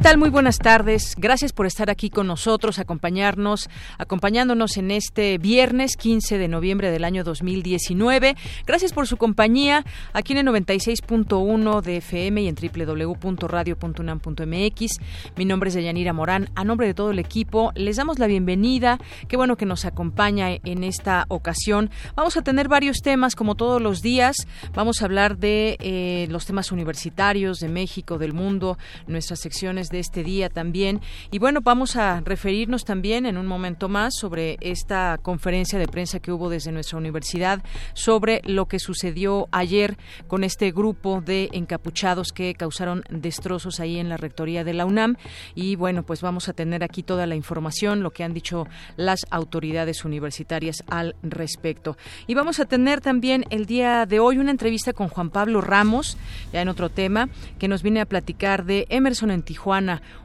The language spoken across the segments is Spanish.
Tal? Muy buenas tardes. Gracias por estar aquí con nosotros, acompañarnos, acompañándonos en este viernes 15 de noviembre del año 2019. Gracias por su compañía aquí en el 96.1 de FM y en www.radio.unam.mx. Mi nombre es Deyanira Morán. A nombre de todo el equipo, les damos la bienvenida. Qué bueno que nos acompaña en esta ocasión. Vamos a tener varios temas, como todos los días. Vamos a hablar de eh, los temas universitarios de México, del mundo, nuestras secciones de este día también. Y bueno, vamos a referirnos también en un momento más sobre esta conferencia de prensa que hubo desde nuestra universidad sobre lo que sucedió ayer con este grupo de encapuchados que causaron destrozos ahí en la rectoría de la UNAM. Y bueno, pues vamos a tener aquí toda la información, lo que han dicho las autoridades universitarias al respecto. Y vamos a tener también el día de hoy una entrevista con Juan Pablo Ramos, ya en otro tema, que nos viene a platicar de Emerson en Tijuana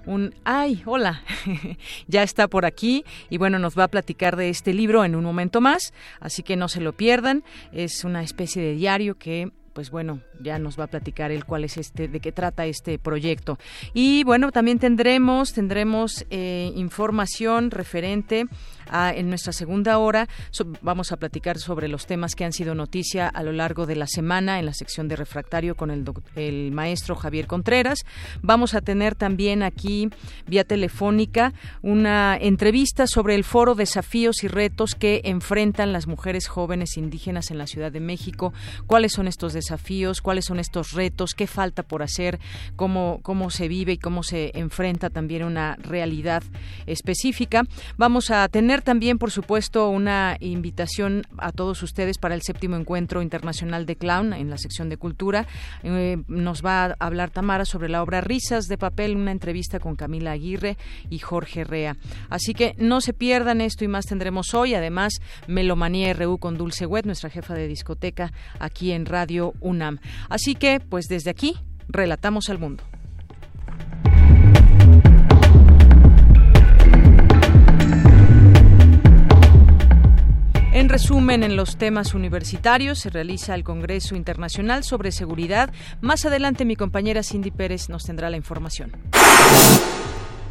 un ay, hola, ya está por aquí y bueno, nos va a platicar de este libro en un momento más, así que no se lo pierdan. Es una especie de diario que pues bueno, ya nos va a platicar él cuál es este, de qué trata este proyecto. Y bueno, también tendremos, tendremos eh, información referente en nuestra segunda hora vamos a platicar sobre los temas que han sido noticia a lo largo de la semana en la sección de refractario con el, el maestro Javier Contreras. Vamos a tener también aquí vía telefónica una entrevista sobre el foro Desafíos y retos que enfrentan las mujeres jóvenes indígenas en la Ciudad de México. ¿Cuáles son estos desafíos? ¿Cuáles son estos retos? ¿Qué falta por hacer? ¿Cómo, cómo se vive y cómo se enfrenta también una realidad específica? Vamos a tener también, por supuesto, una invitación a todos ustedes para el séptimo encuentro internacional de clown en la sección de cultura. Eh, nos va a hablar Tamara sobre la obra Risas de papel, una entrevista con Camila Aguirre y Jorge Rea. Así que no se pierdan esto y más tendremos hoy. Además, Melomanía RU con Dulce Wet, nuestra jefa de discoteca aquí en Radio UNAM. Así que, pues desde aquí, relatamos al mundo. En resumen, en los temas universitarios se realiza el Congreso Internacional sobre Seguridad. Más adelante mi compañera Cindy Pérez nos tendrá la información.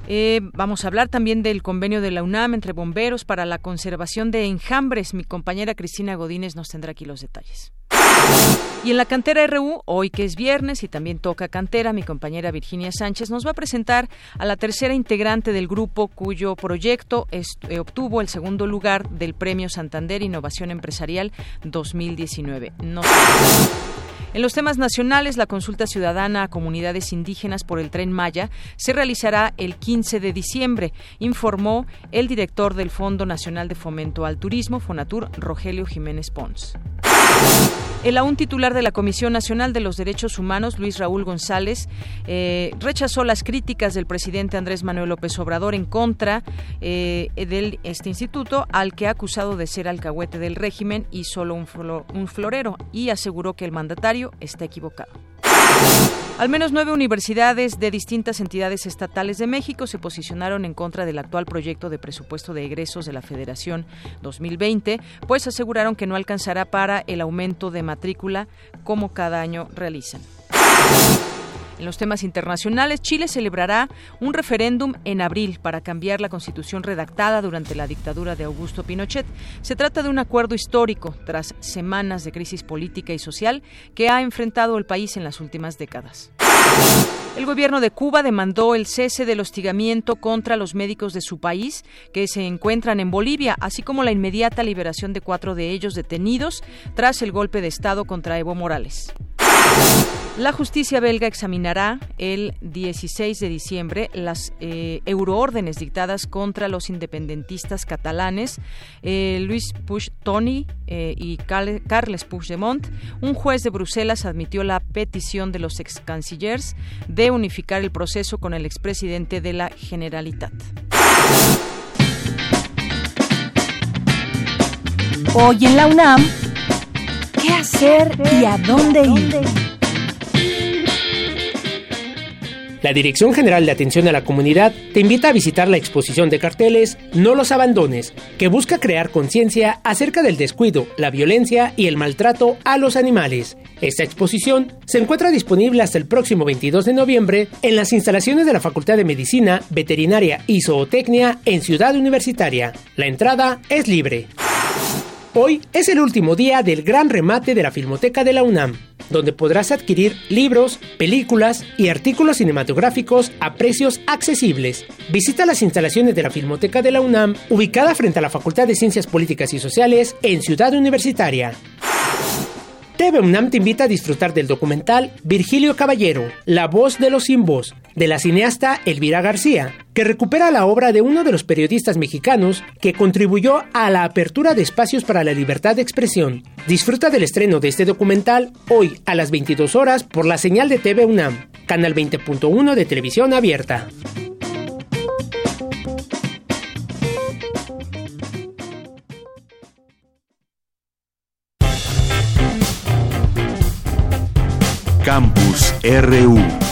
Eh, vamos a hablar también del convenio de la UNAM entre bomberos para la conservación de enjambres. Mi compañera Cristina Godínez nos tendrá aquí los detalles. Y en la cantera RU, hoy que es viernes y también toca cantera, mi compañera Virginia Sánchez nos va a presentar a la tercera integrante del grupo cuyo proyecto eh, obtuvo el segundo lugar del Premio Santander Innovación Empresarial 2019. En los temas nacionales, la consulta ciudadana a comunidades indígenas por el tren Maya se realizará el 15 de diciembre, informó el director del Fondo Nacional de Fomento al Turismo, Fonatur, Rogelio Jiménez Pons. El aún titular de la Comisión Nacional de los Derechos Humanos, Luis Raúl González, eh, rechazó las críticas del presidente Andrés Manuel López Obrador en contra eh, de este instituto, al que ha acusado de ser alcahuete del régimen y solo un, un florero, y aseguró que el mandatario está equivocado. Al menos nueve universidades de distintas entidades estatales de México se posicionaron en contra del actual proyecto de presupuesto de egresos de la Federación 2020, pues aseguraron que no alcanzará para el aumento de matrícula como cada año realizan. En los temas internacionales, Chile celebrará un referéndum en abril para cambiar la constitución redactada durante la dictadura de Augusto Pinochet. Se trata de un acuerdo histórico tras semanas de crisis política y social que ha enfrentado el país en las últimas décadas. El gobierno de Cuba demandó el cese del hostigamiento contra los médicos de su país que se encuentran en Bolivia, así como la inmediata liberación de cuatro de ellos detenidos tras el golpe de Estado contra Evo Morales. La justicia belga examinará el 16 de diciembre las eh, euroórdenes dictadas contra los independentistas catalanes eh, Luis Puig-Tony eh, y Carles Puigdemont. Un juez de Bruselas admitió la petición de los ex cancilleres de unificar el proceso con el expresidente de la Generalitat. Hoy en la UNAM, ¿qué hacer y a dónde ir? La Dirección General de Atención a la Comunidad te invita a visitar la exposición de carteles No los abandones, que busca crear conciencia acerca del descuido, la violencia y el maltrato a los animales. Esta exposición se encuentra disponible hasta el próximo 22 de noviembre en las instalaciones de la Facultad de Medicina, Veterinaria y Zootecnia en Ciudad Universitaria. La entrada es libre. Hoy es el último día del gran remate de la Filmoteca de la UNAM, donde podrás adquirir libros, películas y artículos cinematográficos a precios accesibles. Visita las instalaciones de la Filmoteca de la UNAM, ubicada frente a la Facultad de Ciencias Políticas y Sociales en Ciudad Universitaria. TV UNAM te invita a disfrutar del documental Virgilio Caballero, La voz de los sin de la cineasta Elvira García, que recupera la obra de uno de los periodistas mexicanos que contribuyó a la apertura de espacios para la libertad de expresión. Disfruta del estreno de este documental hoy a las 22 horas por la señal de TV UNAM, canal 20.1 de televisión abierta. Campus RU.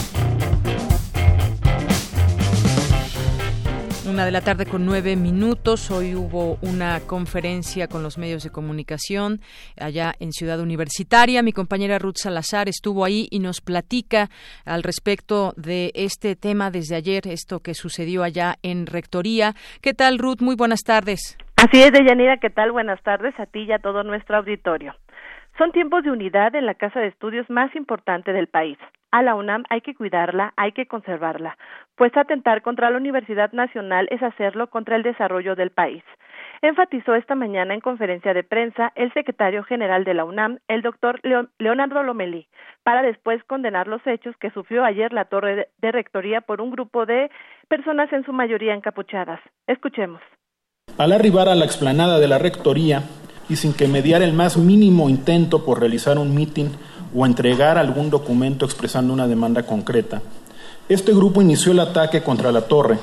Una de la tarde con nueve minutos. Hoy hubo una conferencia con los medios de comunicación allá en Ciudad Universitaria. Mi compañera Ruth Salazar estuvo ahí y nos platica al respecto de este tema desde ayer, esto que sucedió allá en Rectoría. ¿Qué tal, Ruth? Muy buenas tardes. Así es, Deyanira. ¿Qué tal? Buenas tardes a ti y a todo nuestro auditorio. Son tiempos de unidad en la casa de estudios más importante del país. A la UNAM hay que cuidarla, hay que conservarla, pues atentar contra la Universidad Nacional es hacerlo contra el desarrollo del país. Enfatizó esta mañana en conferencia de prensa el secretario general de la UNAM, el doctor Leonardo Lomelí, para después condenar los hechos que sufrió ayer la torre de rectoría por un grupo de personas en su mayoría encapuchadas. Escuchemos. Al arribar a la explanada de la rectoría, y sin que mediara el más mínimo intento por realizar un mitin o entregar algún documento expresando una demanda concreta. Este grupo inició el ataque contra la torre,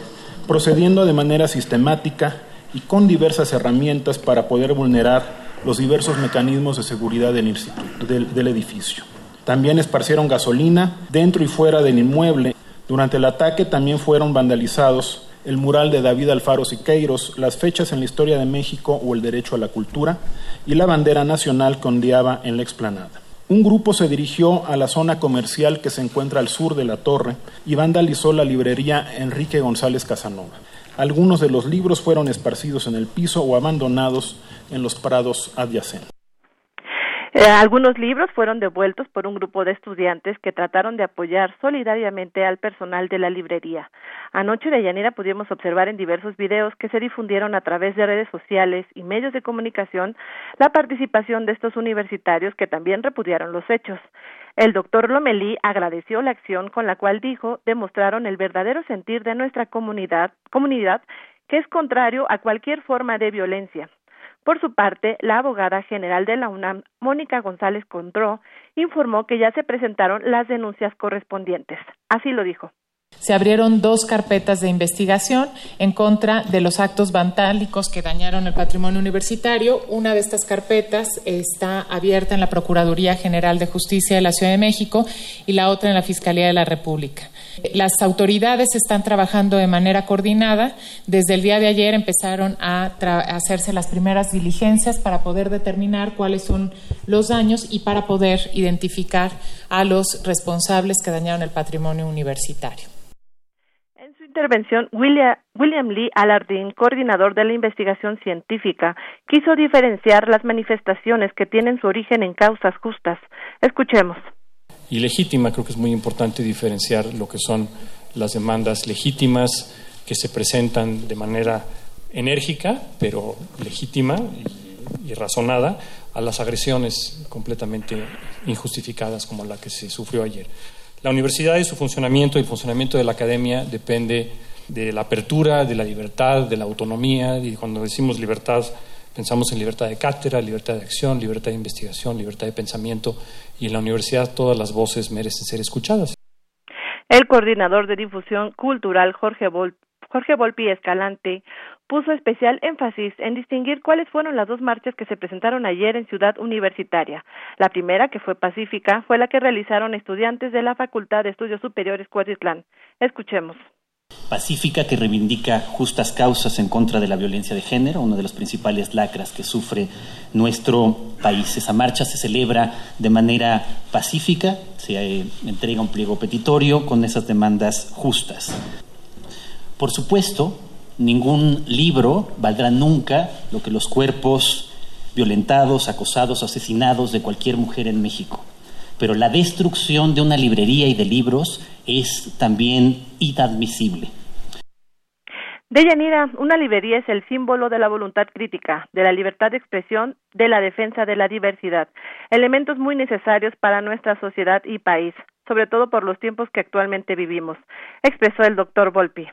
procediendo de manera sistemática y con diversas herramientas para poder vulnerar los diversos mecanismos de seguridad del, edificio. También esparcieron gasolina dentro y fuera del inmueble. Durante el ataque también fueron vandalizados el mural de David Alfaro Siqueiros, las fechas en la historia de México o el derecho a la cultura, y la bandera nacional que ondeaba en la explanada. Un grupo se dirigió a la zona comercial que se encuentra al sur de la torre y vandalizó la librería Enrique González Casanova. Algunos de los libros fueron esparcidos en el piso o abandonados en los prados adyacentes. Eh, algunos libros fueron devueltos por un grupo de estudiantes que trataron de apoyar solidariamente al personal de la librería. Anoche de Llanera pudimos observar en diversos videos que se difundieron a través de redes sociales y medios de comunicación la participación de estos universitarios que también repudiaron los hechos. El doctor Lomelí agradeció la acción con la cual dijo demostraron el verdadero sentir de nuestra comunidad, comunidad que es contrario a cualquier forma de violencia. Por su parte, la abogada general de la UNAM, Mónica González Contró, informó que ya se presentaron las denuncias correspondientes. Así lo dijo. Se abrieron dos carpetas de investigación en contra de los actos vandálicos que dañaron el patrimonio universitario. Una de estas carpetas está abierta en la Procuraduría General de Justicia de la Ciudad de México y la otra en la Fiscalía de la República. Las autoridades están trabajando de manera coordinada. Desde el día de ayer empezaron a, hacerse las primeras diligencias para poder determinar cuáles son los daños y para poder identificar a los responsables que dañaron el patrimonio universitario. Intervención, William, William Lee Alardín, coordinador de la investigación científica, quiso diferenciar las manifestaciones que tienen su origen en causas justas. Escuchemos y legítima. Creo que es muy importante diferenciar lo que son las demandas legítimas que se presentan de manera enérgica, pero legítima y razonada a las agresiones completamente injustificadas como la que se sufrió ayer. La universidad y su funcionamiento y el funcionamiento de la academia depende de la apertura, de la libertad, de la autonomía, y cuando decimos libertad pensamos en libertad de cátedra, libertad de acción, libertad de investigación, libertad de pensamiento, y en la universidad todas las voces merecen ser escuchadas. El coordinador de difusión cultural Jorge, Jorge Volpi Escalante puso especial énfasis en distinguir cuáles fueron las dos marchas que se presentaron ayer en Ciudad Universitaria. La primera, que fue pacífica, fue la que realizaron estudiantes de la Facultad de Estudios Superiores Cuautitlán. Escuchemos pacífica que reivindica justas causas en contra de la violencia de género, una de las principales lacras que sufre nuestro país. Esa marcha se celebra de manera pacífica, se eh, entrega un pliego petitorio con esas demandas justas. Por supuesto, ningún libro valdrá nunca lo que los cuerpos violentados, acosados, asesinados de cualquier mujer en México pero la destrucción de una librería y de libros es también inadmisible. Deyanira, una librería es el símbolo de la voluntad crítica, de la libertad de expresión, de la defensa de la diversidad, elementos muy necesarios para nuestra sociedad y país, sobre todo por los tiempos que actualmente vivimos, expresó el doctor Volpi.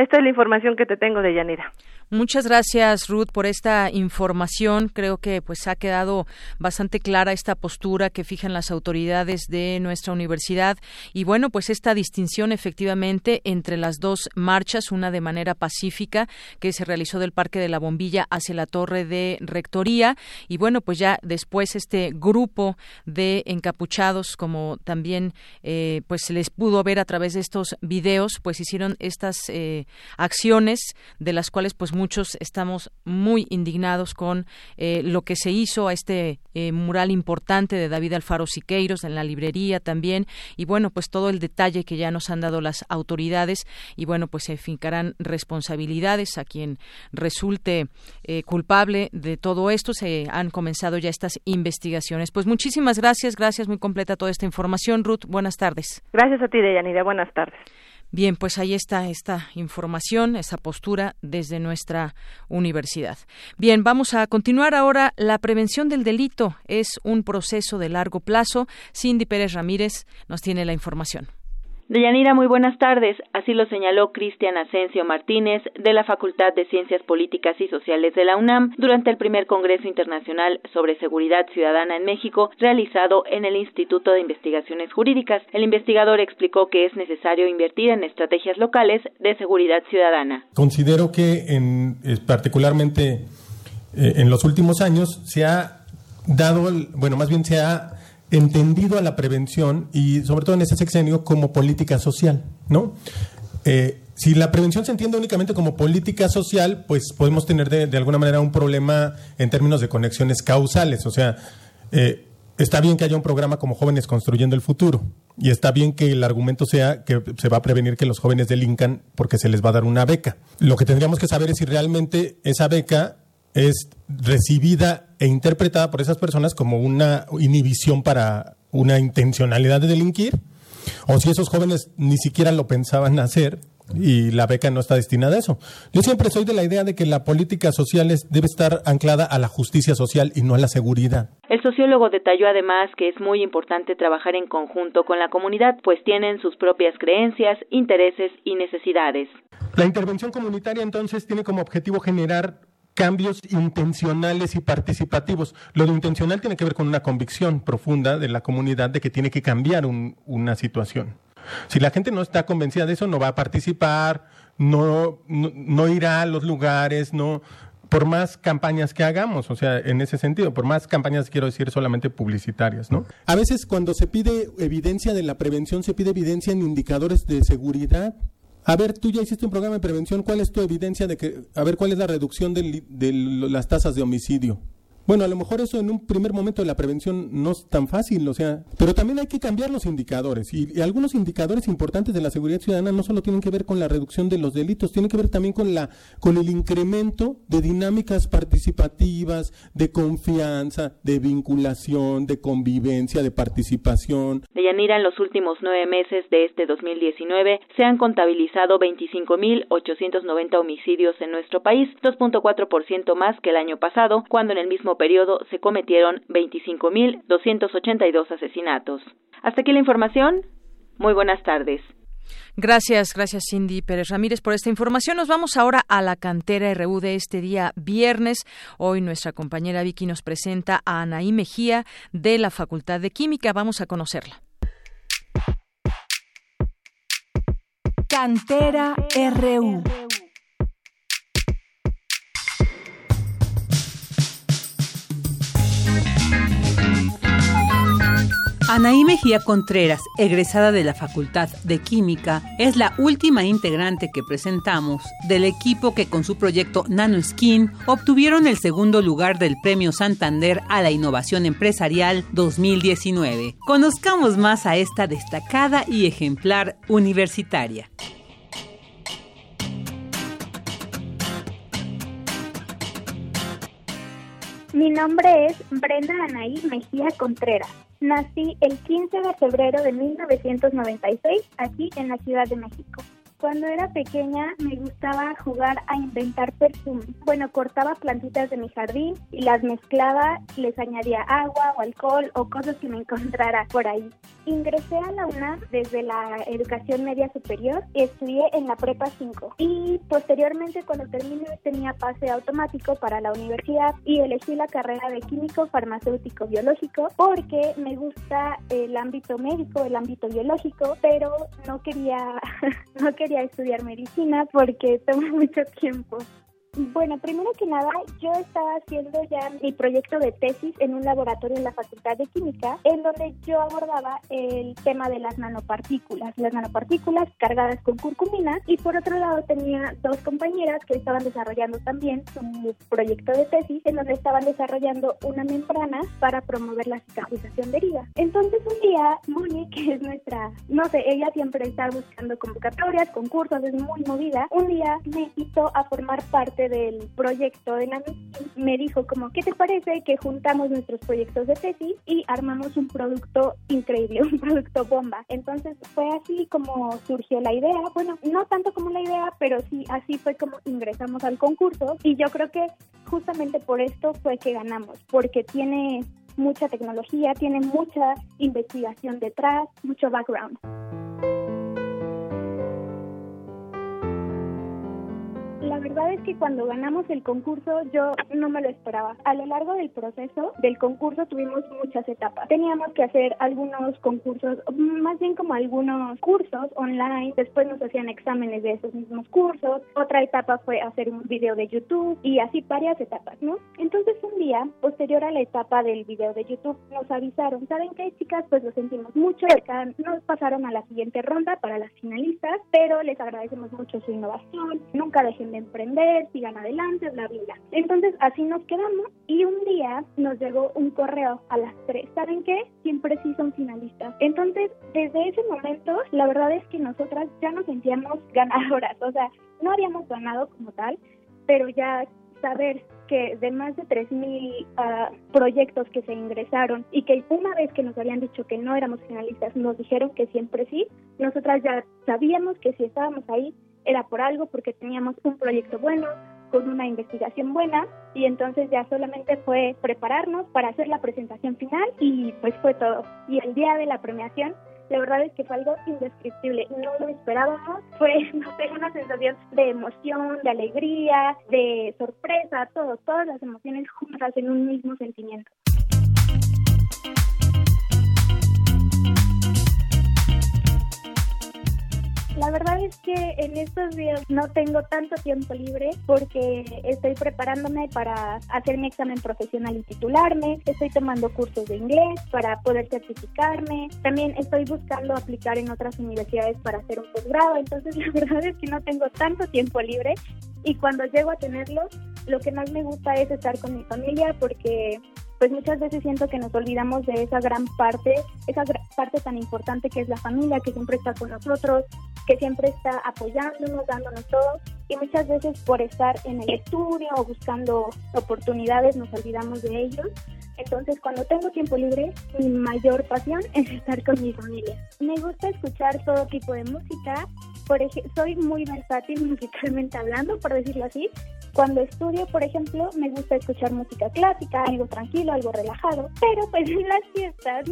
Esta es la información que te tengo de Yanira. Muchas gracias, Ruth, por esta información. Creo que pues ha quedado bastante clara esta postura que fijan las autoridades de nuestra universidad y bueno, pues esta distinción efectivamente entre las dos marchas, una de manera pacífica que se realizó del Parque de la Bombilla hacia la Torre de Rectoría y bueno, pues ya después este grupo de encapuchados, como también eh, pues se les pudo ver a través de estos videos, pues hicieron estas eh, acciones de las cuales pues muchos estamos muy indignados con eh, lo que se hizo a este eh, mural importante de David Alfaro Siqueiros en la librería también. Y bueno pues todo el detalle que ya nos han dado las autoridades y bueno pues se fincarán responsabilidades a quien resulte eh, culpable de todo esto. Se han comenzado ya estas investigaciones. Pues muchísimas gracias gracias muy completa toda esta información Ruth. Buenas tardes. Gracias a ti Deyanira. Buenas tardes Bien, pues ahí está esta información, esa postura desde nuestra universidad. Bien, vamos a continuar ahora. La prevención del delito es un proceso de largo plazo. Cindy Pérez Ramírez nos tiene la información. Deyanira, muy buenas tardes. Así lo señaló Cristian Asensio Martínez de la Facultad de Ciencias Políticas y Sociales de la UNAM durante el primer Congreso Internacional sobre Seguridad Ciudadana en México realizado en el Instituto de Investigaciones Jurídicas. El investigador explicó que es necesario invertir en estrategias locales de seguridad ciudadana. Considero que en, particularmente eh, en los últimos años se ha dado, bueno, más bien se ha entendido a la prevención y sobre todo en ese sexenio como política social, ¿no? Eh, si la prevención se entiende únicamente como política social, pues podemos tener de, alguna manera un problema en términos de conexiones causales. O sea, eh, está bien que haya un programa como Jóvenes Construyendo el Futuro y está bien que el argumento sea que se va a prevenir que los jóvenes delincan porque se les va a dar una beca. Lo que tendríamos que saber es si realmente esa beca es recibida e interpretada por esas personas como una inhibición para una intencionalidad de delinquir, o si esos jóvenes ni siquiera lo pensaban hacer y la beca no está destinada a eso. Yo siempre soy de la idea de que la política social debe estar anclada a la justicia social y no a la seguridad. El sociólogo detalló además que es muy importante trabajar en conjunto con la comunidad, pues tienen sus propias creencias, intereses y necesidades. La intervención comunitaria entonces tiene como objetivo generar cambios intencionales y participativos. Lo de intencional tiene que ver con una convicción profunda de la comunidad de que tiene que cambiar una situación. Si la gente no está convencida de eso, no va a participar, no, no, irá a los lugares, no, por más campañas que hagamos, o sea, en ese sentido, por más campañas quiero decir solamente publicitarias, ¿no? A veces cuando se pide evidencia de la prevención, se pide evidencia en indicadores de seguridad a ver, tú ya hiciste un programa de prevención, ¿cuál es tu evidencia de que, a ver, cuál es la reducción de, de las tasas de homicidio? Bueno, a lo mejor eso en un primer momento de la prevención no es tan fácil, o sea, pero también hay que cambiar los indicadores y, algunos indicadores importantes de la seguridad ciudadana no solo tienen que ver con la reducción de los delitos, tienen que ver también con la con el incremento de dinámicas participativas, de confianza, de vinculación, de convivencia, de participación. De Yanira, en los últimos nueve meses de este 2019 se han contabilizado 25.890 homicidios en nuestro país, 2.4% más que el año pasado, cuando en el mismo mismo periodo se cometieron 25.282 asesinatos. Hasta aquí la información. Muy buenas tardes. Gracias, gracias Cindy Pérez Ramírez por esta información. Nos vamos ahora a la cantera RU de este día viernes. Hoy nuestra compañera Vicky nos presenta a Anaí Mejía de la Facultad de Química. Vamos a conocerla. Cantera RU. Anaí Mejía Contreras, egresada de la Facultad de Química, es la última integrante que presentamos del equipo que con su proyecto NanoSkin obtuvieron el segundo lugar del Premio Santander a la Innovación Empresarial 2019. Conozcamos más a esta destacada y ejemplar universitaria. Mi nombre es Brenda Anaí Mejía Contreras. Nací el 15 de febrero de 1996 aquí en la Ciudad de México. Cuando era pequeña me gustaba jugar a inventar perfumes. Bueno, cortaba plantitas de mi jardín y las mezclaba, les añadía agua o alcohol o cosas que me encontrara por ahí. Ingresé a la UNAM desde la educación media superior y estudié en la Prepa 5. Y posteriormente cuando terminé tenía pase automático para la universidad y elegí la carrera de químico farmacéutico biológico porque me gusta el ámbito médico, el ámbito biológico, pero no quería no quería a estudiar medicina porque toma mucho tiempo. Bueno, primero que nada, yo estaba haciendo ya mi proyecto de tesis en un laboratorio en la Facultad de Química, en donde yo abordaba el tema de las nanopartículas, las nanopartículas cargadas con curcumina, y por otro lado tenía dos compañeras que estaban desarrollando también su proyecto de tesis, en donde estaban desarrollando una membrana para promover la cicatrización de heridas. Entonces un día, Moni, que es nuestra, no sé, ella siempre está buscando convocatorias, concursos, es muy movida, un día me invitó a formar parte del proyecto de la me dijo como, ¿qué te parece que juntamos nuestros proyectos de tesis y armamos un producto increíble, un producto bomba? Entonces fue así como surgió la idea, bueno, no tanto como la idea, pero sí, así fue como ingresamos al concurso y yo creo que justamente por esto fue que ganamos, porque tiene mucha tecnología, tiene mucha investigación detrás, mucho background. La verdad es que cuando ganamos el concurso yo no me lo esperaba. A lo largo del proceso del concurso tuvimos muchas etapas. Teníamos que hacer algunos concursos, más bien como algunos cursos online. Después nos hacían exámenes de esos mismos cursos. Otra etapa fue hacer un video de YouTube y así varias etapas, ¿no? Entonces un día, posterior a la etapa del video de YouTube, nos avisaron, ¿saben qué chicas? Pues lo sentimos mucho. Nos pasaron a la siguiente ronda para las finalistas, pero les agradecemos mucho su innovación. Nunca dejen de emprender, sigan adelante, bla, bla, bla. Entonces así nos quedamos y un día nos llegó un correo a las tres. ¿Saben qué? Siempre sí son finalistas. Entonces, desde ese momento, la verdad es que nosotras ya nos sentíamos ganadoras. O sea, no habíamos ganado como tal, pero ya saber que de más de 3.000 ah, proyectos que se ingresaron y que una vez que nos habían dicho que no éramos finalistas, nos dijeron que siempre sí, nosotras ya sabíamos que si estábamos ahí era por algo, porque teníamos un proyecto bueno, con una investigación buena y entonces ya solamente fue prepararnos para hacer la presentación final y pues fue todo. Y el día de la premiación, la verdad es que fue algo indescriptible, no lo esperábamos, fue no sé, una sensación de emoción, de alegría, de sorpresa, todo, todas las emociones juntas en un mismo sentimiento. La verdad es que en estos días no tengo tanto tiempo libre porque estoy preparándome para hacer mi examen profesional y titularme, estoy tomando cursos de inglés para poder certificarme, también estoy buscando aplicar en otras universidades para hacer un posgrado, entonces la verdad es que no tengo tanto tiempo libre y cuando llego a tenerlo, lo que más me gusta es estar con mi familia porque pues muchas veces siento que nos olvidamos de esa gran parte, esa parte tan importante que es la familia, que siempre está con nosotros, que siempre está apoyándonos, dándonos todo. Y muchas veces por estar en el estudio o buscando oportunidades nos olvidamos de ellos. Entonces, cuando tengo tiempo libre, mi mayor pasión es estar con mi familia. Me gusta escuchar todo tipo de música. Por ejemplo, soy muy versátil musicalmente hablando, por decirlo así. Cuando estudio, por ejemplo, me gusta escuchar música clásica, algo tranquilo, algo relajado, pero pues en las fiestas,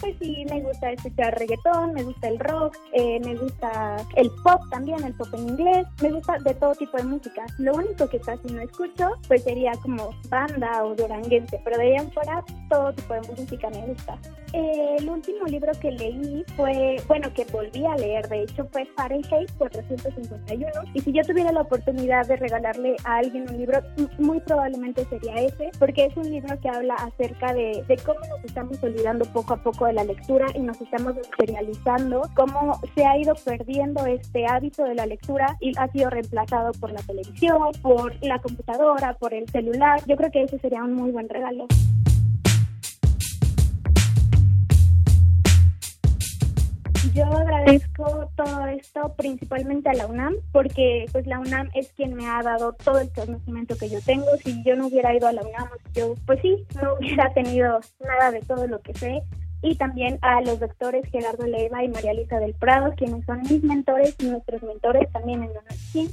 pues sí, me gusta escuchar reggaetón, me gusta el rock, eh, me gusta el pop también, el pop en inglés, me gusta de todo tipo de música. Lo único que casi no escucho, pues sería como banda o duranguense, pero de ahí en fuera todo tipo de música me gusta. el último libro que leí fue, bueno, que volví a leer, de hecho, fue Fahrenheit 451. Y si yo tuviera la oportunidad de regalarle a alguien un libro, muy probablemente sería ese, porque es un libro que habla acerca de, de cómo nos estamos olvidando poco a poco de la lectura y nos estamos materializando, cómo se ha ido perdiendo este hábito de la lectura y ha sido reemplazado por la televisión, por la computadora, por el celular. Yo creo que ese sería un muy buen regalo. Yo agradezco todo esto principalmente a la UNAM porque pues la UNAM es quien me ha dado todo el conocimiento que yo tengo. Si yo no hubiera ido a la UNAM, yo pues sí, no hubiera tenido nada de todo lo que sé. Y también a los doctores Gerardo Leiva y María Lisa del Prado, quienes son mis mentores y nuestros mentores también en la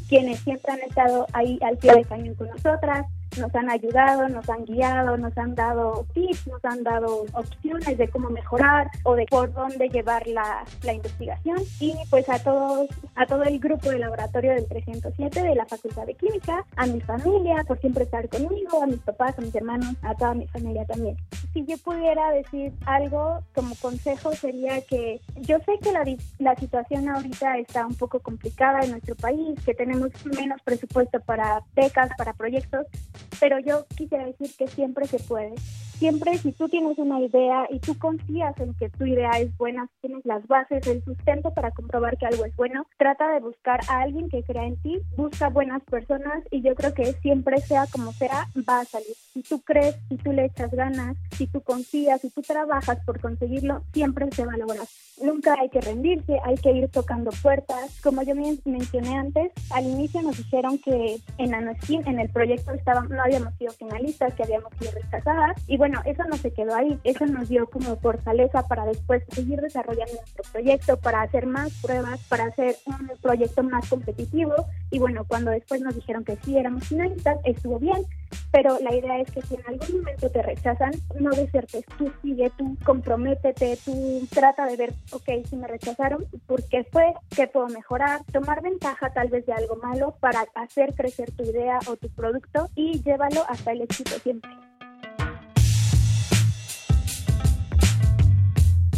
quienes siempre han estado ahí al pie de cañón con nosotras, nos han ayudado, nos han guiado, nos han dado tips, nos han dado opciones de cómo mejorar o de por dónde llevar la, la investigación y pues a todos, a todo el grupo de laboratorio del 307 de la Facultad de Química, a mi familia por siempre estar conmigo, a mis papás, a mis hermanos, a toda mi familia también. Si yo pudiera decir algo como consejo sería que yo sé que la, la situación ahorita está un poco complicada en nuestro país, que tenemos menos presupuesto para becas, para proyectos, pero yo quisiera decir que siempre se puede. Siempre si tú tienes una idea y tú confías en que tu idea es buena, tienes las bases, el sustento para comprobar que algo es bueno, trata de buscar a alguien que crea en ti, busca buenas personas y yo creo que siempre sea como sea, va a salir. Si tú crees, si tú le echas ganas, si tú confías, si tú trabajas por conseguirlo, siempre se va a lograr. Nunca hay que rendirse, hay que ir tocando puertas. Como yo mencioné antes, al inicio nos dijeron que en Anoskin, en el proyecto, estaban, no habíamos sido finalistas, que habíamos sido rechazadas. Y bueno, eso no se quedó ahí. Eso nos dio como fortaleza para después seguir desarrollando nuestro proyecto, para hacer más pruebas, para hacer un proyecto más competitivo. Y bueno, cuando después nos dijeron que sí éramos finalistas, estuvo bien. Pero la idea es que si en algún momento te rechazan, no desertes. Tú sigue, tú comprométete, tú trata de ver, ok, si me rechazaron, ¿por qué fue? ¿Qué puedo mejorar? Tomar ventaja tal vez de algo malo para hacer crecer tu idea o tu producto y llévalo hasta el éxito siempre.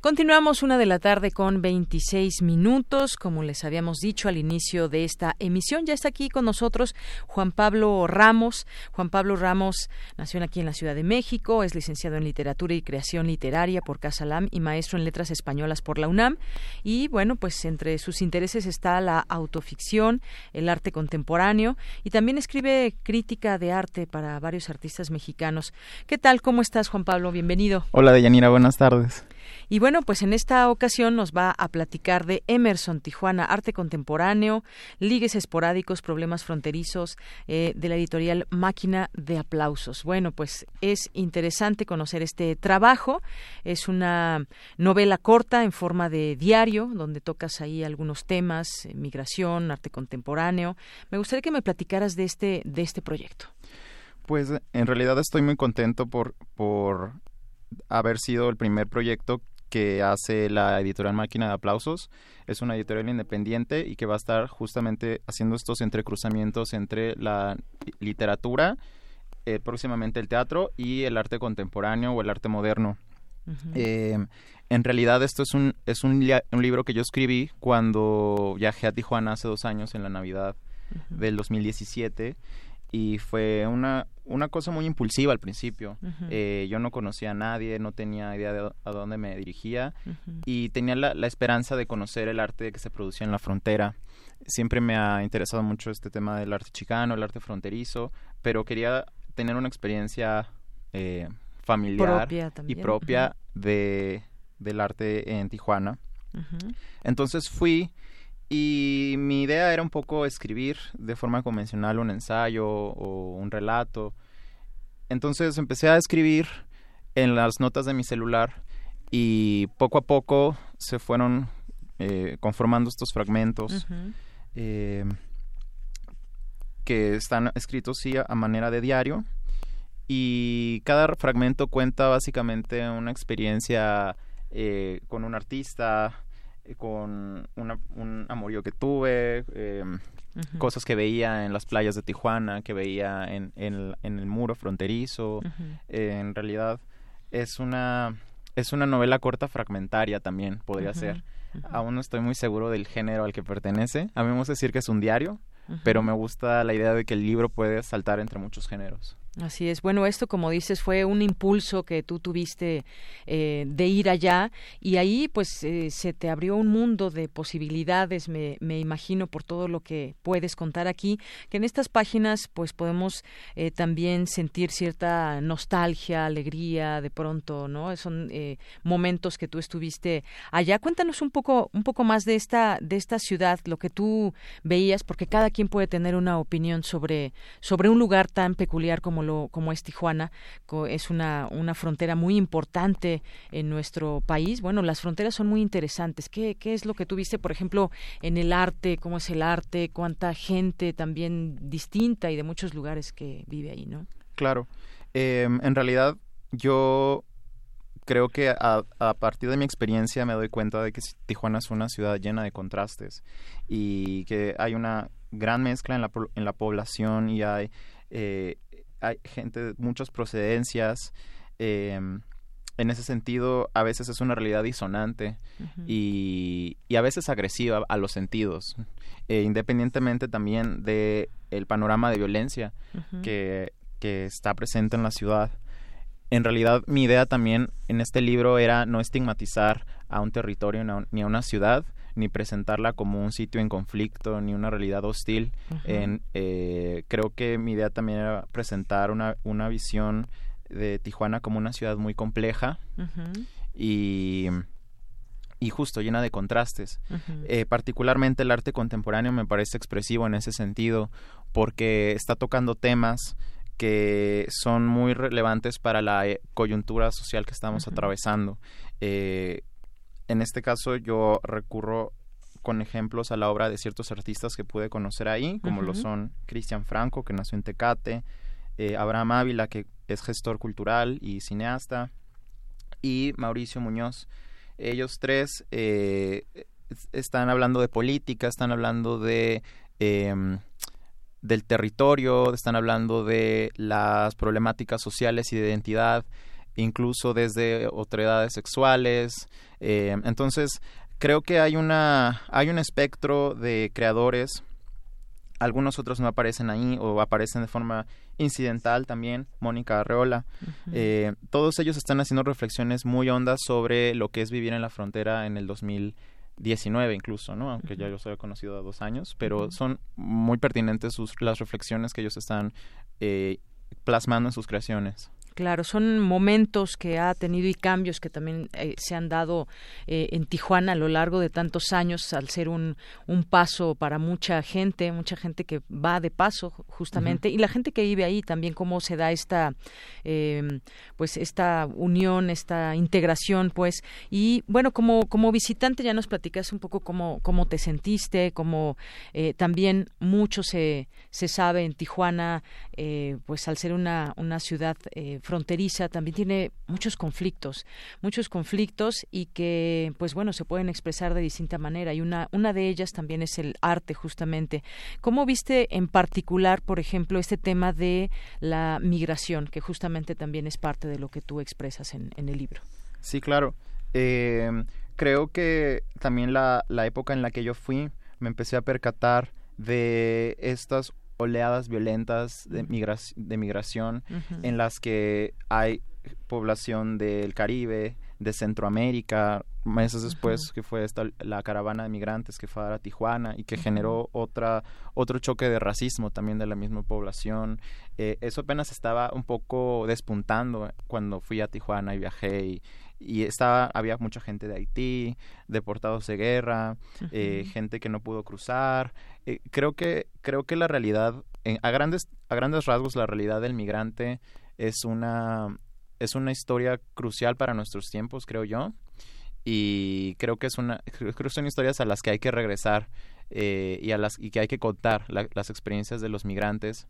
Continuamos una de la tarde con 26 minutos. Como les habíamos dicho al inicio de esta emisión, ya está aquí con nosotros Juan Pablo Ramos. Juan Pablo Ramos nació aquí en la Ciudad de México, es licenciado en Literatura y Creación Literaria por Casalam y maestro en Letras Españolas por la UNAM. Y bueno, pues entre sus intereses está la autoficción, el arte contemporáneo y también escribe crítica de arte para varios artistas mexicanos. ¿Qué tal? ¿Cómo estás, Juan Pablo? Bienvenido. Hola, Deyanira. Buenas tardes. Y bueno, pues en esta ocasión nos va a platicar de Emerson Tijuana, arte contemporáneo, ligues esporádicos, problemas fronterizos, eh, de la editorial Máquina de Aplausos. Bueno, pues es interesante conocer este trabajo. Es una novela corta en forma de diario, donde tocas ahí algunos temas, eh, migración, arte contemporáneo. Me gustaría que me platicaras de este, de este proyecto. Pues en realidad estoy muy contento por, por haber sido el primer proyecto que hace la editorial Máquina de Aplausos. Es una editorial independiente y que va a estar justamente haciendo estos entrecruzamientos entre la literatura, eh, próximamente el teatro y el arte contemporáneo o el arte moderno. Eh, en realidad esto es un, es un, libro que yo escribí cuando viajé a Tijuana hace dos años en la Navidad del 2017 y fue una, una cosa muy impulsiva al principio. Eh, yo no conocía a nadie, no tenía idea de a dónde me dirigía y tenía la, la, esperanza de conocer el arte que se producía en la frontera. Siempre me ha interesado mucho este tema del arte chicano, el arte fronterizo, pero quería tener una experiencia eh, familiar y propia de, del arte en Tijuana. Entonces fui y mi idea era un poco escribir de forma convencional un ensayo o un relato. Entonces empecé a escribir en las notas de mi celular y poco a poco se fueron eh, conformando estos fragmentos eh, que están escritos sí a manera de diario y cada fragmento cuenta básicamente una experiencia eh, con un artista, eh, con un amorío que tuve, em, cosas que veía en las playas de Tijuana, que veía en, en, el muro fronterizo. en realidad es una, es una novela corta fragmentaria también, podría ser. Aún no estoy muy seguro del género al que pertenece. A mí me gusta decir que es un diario, pero me gusta la idea de que el libro puede saltar entre muchos géneros. Así es. Bueno, esto, como dices, fue un impulso que tú tuviste eh, de ir allá y ahí, pues, eh, se te abrió un mundo de posibilidades, me, me, imagino, por todo lo que puedes contar aquí, que en estas páginas, pues, podemos eh, también sentir cierta nostalgia, alegría, de pronto, ¿no? Son momentos que tú estuviste allá. Cuéntanos un poco, un poco más de esta, de esta ciudad, lo que tú veías, porque cada quien puede tener una opinión sobre, sobre un lugar tan peculiar como como es Tijuana, es una, una frontera muy importante en nuestro país. Bueno, las fronteras son muy interesantes. ¿Qué, qué es lo que tuviste, por ejemplo, en el arte? ¿Cómo es el arte? ¿Cuánta gente también distinta y de muchos lugares que vive ahí, no? Claro. Em, en realidad, yo creo que a, partir de mi experiencia me doy cuenta de que Tijuana es una ciudad llena de contrastes y que hay una gran mezcla en la, en la población y hay eh, hay gente de muchas procedencias. Em, en ese sentido, a veces es una realidad disonante y, y, a veces agresiva a los sentidos, e independientemente también de el panorama de violencia que, que está presente en la ciudad. En realidad, mi idea también en este libro era no estigmatizar a un territorio ni a una ciudad, ni presentarla como un sitio en conflicto, ni una realidad hostil. en, eh, creo que mi idea también era presentar una, una visión de Tijuana como una ciudad muy compleja y, y justo llena de contrastes. Eh, particularmente el arte contemporáneo me parece expresivo en ese sentido porque está tocando temas que son muy relevantes para la eh, coyuntura social que estamos atravesando. Eh, en este caso yo recurro con ejemplos a la obra de ciertos artistas que pude conocer ahí, como lo son Cristian Franco, que nació en Tecate, eh, Abraham Ávila, que es gestor cultural y cineasta, y Mauricio Muñoz. Ellos tres eh, están hablando de política, están hablando de em, del territorio, están hablando de las problemáticas sociales y de identidad incluso desde otredades sexuales. Eh, entonces, creo que hay una hay un espectro de creadores. Algunos otros no aparecen ahí o aparecen de forma incidental también Mónica Arreola. Eh, todos ellos están haciendo reflexiones muy hondas sobre lo que es vivir en la frontera en el 2019 incluso no aunque ya yo los había conocido a dos años pero son muy pertinentes sus las reflexiones que ellos están eh, plasmando en sus creaciones Claro, son momentos que ha tenido y cambios que también eh, se han dado eh, en Tijuana a lo largo de tantos años, al ser un, un, paso para mucha gente, mucha gente que va de paso justamente, y la gente que vive ahí también, cómo se da esta, eh, pues esta unión, esta integración, pues, y bueno, como, como visitante ya nos platicas un poco cómo, cómo te sentiste, cómo también mucho se, se sabe en Tijuana, pues al ser una, una ciudad fronteriza también tiene muchos conflictos, muchos conflictos y que, pues bueno, se pueden expresar de distinta manera y una, una de ellas también es el arte justamente. ¿Cómo viste en particular, por ejemplo, este tema de la migración, que justamente también es parte de lo que tú expresas en, en el libro? Sí, claro. Eh, creo que también la, la época en la que yo fui me empecé a percatar de estas oleadas violentas de, de migración en las que hay población del Caribe, de Centroamérica, meses después que fue esta, la caravana de migrantes que fue a Tijuana y que generó otra otro choque de racismo también de la misma población. Eh, eso apenas estaba un poco despuntando cuando fui a Tijuana y viajé y, y estaba había mucha gente de Haití, deportados de guerra, eh, gente que no pudo cruzar. Eh, creo que creo que la realidad a grandes a grandes rasgos la realidad del migrante es una es una historia crucial para nuestros tiempos, creo yo. Y creo que es una creo que son historias a las que hay que regresar eh, y a las y que hay que contar las experiencias de los migrantes.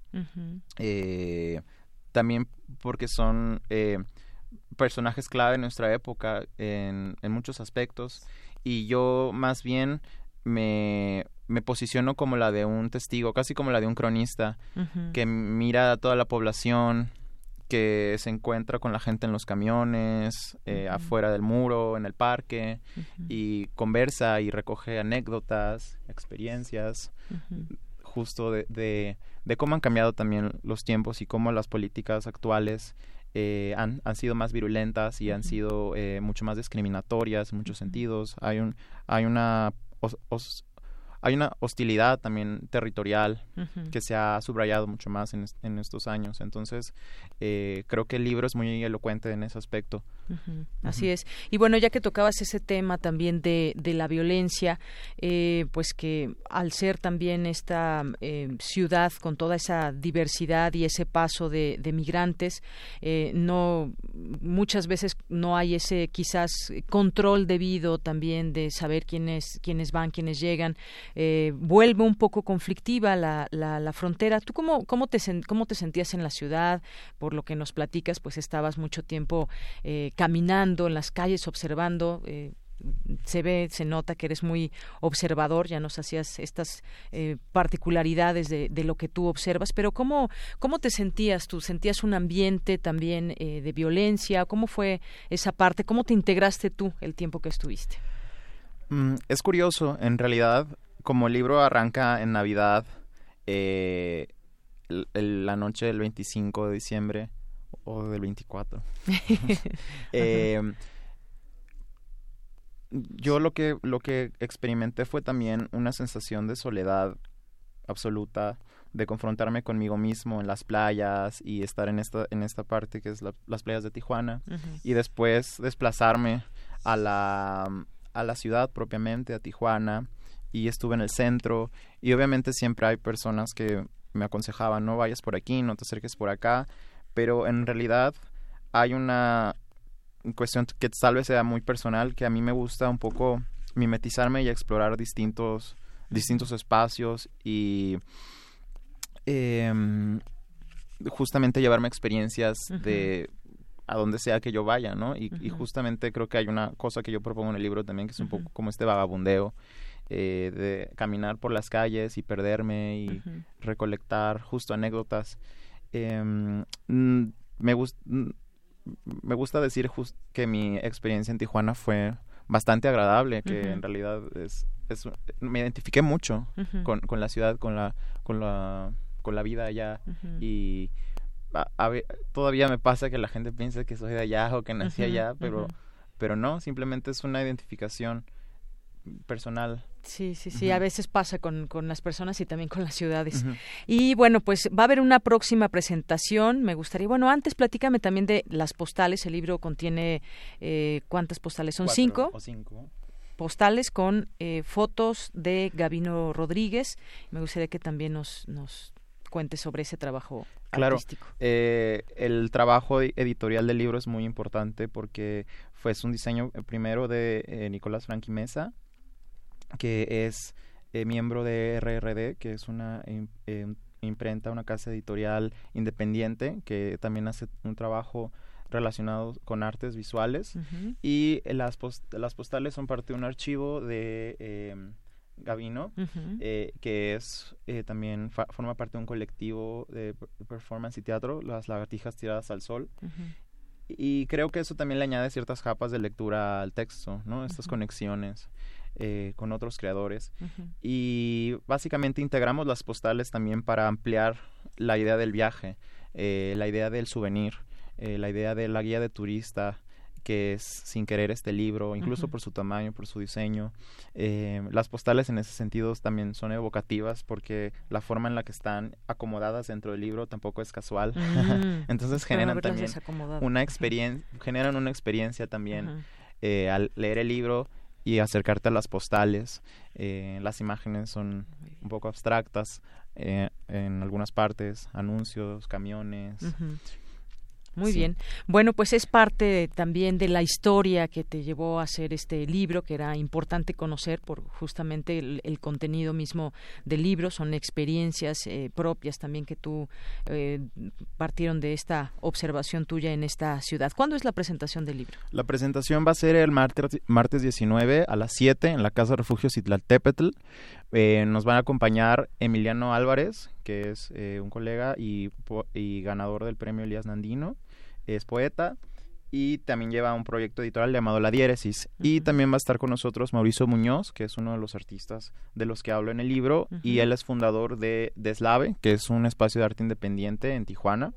Eh, también porque son personajes clave en nuestra época en, en muchos aspectos. Y yo más bien me, me posiciono como la de un testigo, casi como la de un cronista, que mira a toda la población, que se encuentra con la gente en los camiones, eh, afuera del muro, en el parque, y conversa y recoge anécdotas, experiencias, justo de, de, cómo han cambiado también los tiempos y cómo las políticas actuales eh, han, han, sido más virulentas y han sido eh, mucho más discriminatorias en muchos sentidos. Hay, un, hay una hay una hostilidad también territorial que se ha subrayado mucho más en, en estos años. Entonces, eh, creo que el libro es muy elocuente en ese aspecto. Así es. Y bueno, ya que tocabas ese tema también de, de la violencia, eh, pues que al ser también esta eh, ciudad con toda esa diversidad y ese paso de, de migrantes, no muchas veces no hay ese quizás control debido también de saber quiénes quiénes van, quiénes llegan. vuelve un poco conflictiva la, la, la frontera. ¿Tú cómo, cómo, te, cómo te sentías en la ciudad? Por lo que nos platicas, pues estabas mucho tiempo eh, caminando en las calles, observando. Eh, se ve, se nota que eres muy observador, ya nos hacías estas eh, particularidades de, lo que tú observas, pero ¿cómo, ¿cómo te sentías tú? ¿Sentías un ambiente también de violencia? ¿Cómo fue esa parte? ¿Cómo te integraste tú el tiempo que estuviste? Mm, es curioso, en realidad, como el libro arranca en Navidad, eh, la noche del 25 de diciembre o del 24. eh, yo lo que, lo que experimenté fue también una sensación de soledad absoluta, de confrontarme conmigo mismo en las playas y estar en esta, en esta parte que es las playas de Tijuana y después desplazarme a la, a la ciudad propiamente, a Tijuana y estuve en el centro. Y obviamente siempre hay personas que me aconsejaban no vayas por aquí, no te acerques por acá, pero en realidad hay una cuestión que tal vez sea muy personal, que a mí me gusta un poco mimetizarme y explorar distintos, distintos espacios y em, justamente llevarme experiencias de a donde sea que yo vaya, ¿no? Y, justamente creo que hay una cosa que yo propongo en el libro también, que es un poco como este vagabundeo, eh, de caminar por las calles y perderme y recolectar justo anécdotas. Mm, me, mm, me gusta decir que mi experiencia en Tijuana fue bastante agradable, que en realidad es, me identifiqué mucho con, con, la ciudad, con la, con la, con la vida allá y todavía me pasa que la gente piensa que soy de allá o que nací allá, pero, pero no, simplemente es una identificación personal. Sí, sí, sí, a veces pasa con, con, las personas y también con las ciudades. Y bueno, pues va a haber una próxima presentación, me gustaría, bueno, antes platícame también de las postales, el libro contiene, eh, ¿cuántas postales? ¿Son cinco? cinco postales con eh, fotos de Gabino Rodríguez. Me gustaría que también nos, nos cuentes sobre ese trabajo claro, artístico. Eh, el trabajo editorial del libro es muy importante porque fue un diseño primero de eh, Nicolás Franqui Mesa, que es eh, miembro de RRD, que es una eh, imprenta, una casa editorial independiente que también hace un trabajo relacionado con artes visuales y las, las postales son parte de un archivo de em, Gavino, eh, que es también forma parte de un colectivo de performance y teatro, las lagartijas tiradas al sol. Y creo que eso también le añade ciertas capas de lectura al texto, ¿no? Estas conexiones. Eh, con otros creadores. Y básicamente integramos las postales también para ampliar la idea del viaje, eh, la idea del souvenir, eh, la idea de la guía de turista, que es sin querer este libro, incluso por su tamaño, por su diseño. Eh, las postales en ese sentido también son evocativas porque la forma en la que están acomodadas dentro del libro tampoco es casual. Mm. Entonces generan también una experiencia, generan una experiencia también eh, al leer el libro y acercarte a las postales. Eh, las imágenes son un poco abstractas en algunas partes, anuncios, camiones. Muy bien. Bueno, pues es parte también de la historia que te llevó a hacer este libro, que era importante conocer por justamente el, contenido mismo del libro. Son experiencias eh, propias también que tú eh, partieron de esta observación tuya en esta ciudad. ¿Cuándo es la presentación del libro? La presentación va a ser el martes, martes 19 a las 7 en la Casa Refugio Citlaltépetl. Eh, nos van a acompañar Emiliano Álvarez, que es un colega y, y ganador del premio Elías Nandino es poeta y también lleva un proyecto editorial llamado La Diéresis. Y también va a estar con nosotros Mauricio Muñoz, que es uno de los artistas de los que hablo en el libro, y él es fundador de Deslave, que es un espacio de arte independiente en Tijuana.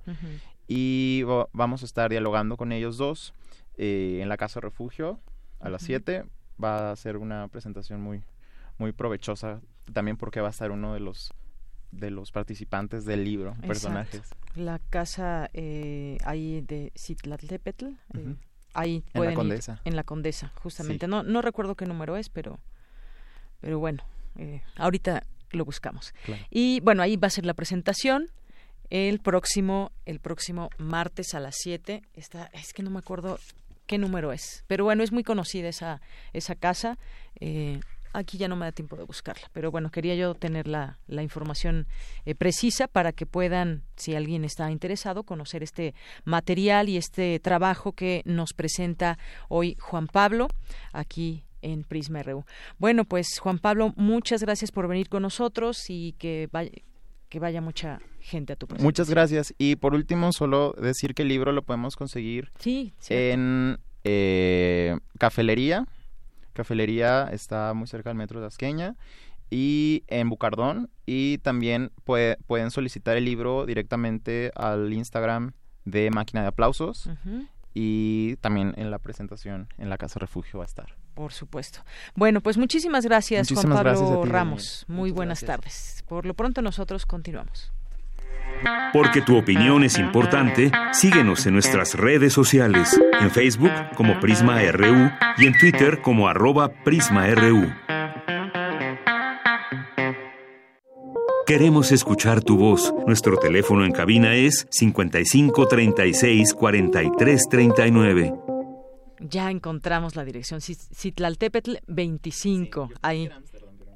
Y vamos a estar dialogando con ellos dos eh, en la Casa Refugio a las 7. Va a ser una presentación muy, muy provechosa, también porque va a estar uno de los de los participantes del libro, personajes. La casa eh, ahí de Citlaltépetl, eh, ahí en la Condesa. en la Condesa, justamente. No, no recuerdo qué número es, pero, pero bueno, eh, ahorita lo buscamos. Y bueno, ahí va a ser la presentación el próximo, el próximo martes a las 7. Está, es que no me acuerdo qué número es, pero bueno, es muy conocida esa, esa casa. Eh, Aquí ya no me da tiempo de buscarla, pero bueno, quería yo tener la, la información eh, precisa para que puedan, si alguien está interesado, conocer este material y este trabajo que nos presenta hoy Juan Pablo aquí en Prisma RU. Bueno, pues Juan Pablo, muchas gracias por venir con nosotros y que vaya, que vaya mucha gente a tu presentación. Muchas gracias. Y por último, solo decir que el libro lo podemos conseguir en eh, Cafelería Cafelería está muy cerca del metro de Asqueña y en Bucardón y también pueden solicitar el libro directamente al Instagram de Máquina de Aplausos y también en la presentación en la Casa Refugio va a estar. Por supuesto. Bueno, pues muchísimas gracias Juan Pablo Ramos. Muy buenas tardes. Por lo pronto nosotros continuamos. Porque tu opinión es importante, síguenos en nuestras redes sociales, en Facebook como Prisma RU y en Twitter como arroba PrismaRU. Queremos escuchar tu voz. Nuestro teléfono en cabina es 55 36 43 39. Ya encontramos la dirección. Citlaltépetl 25. Ahí.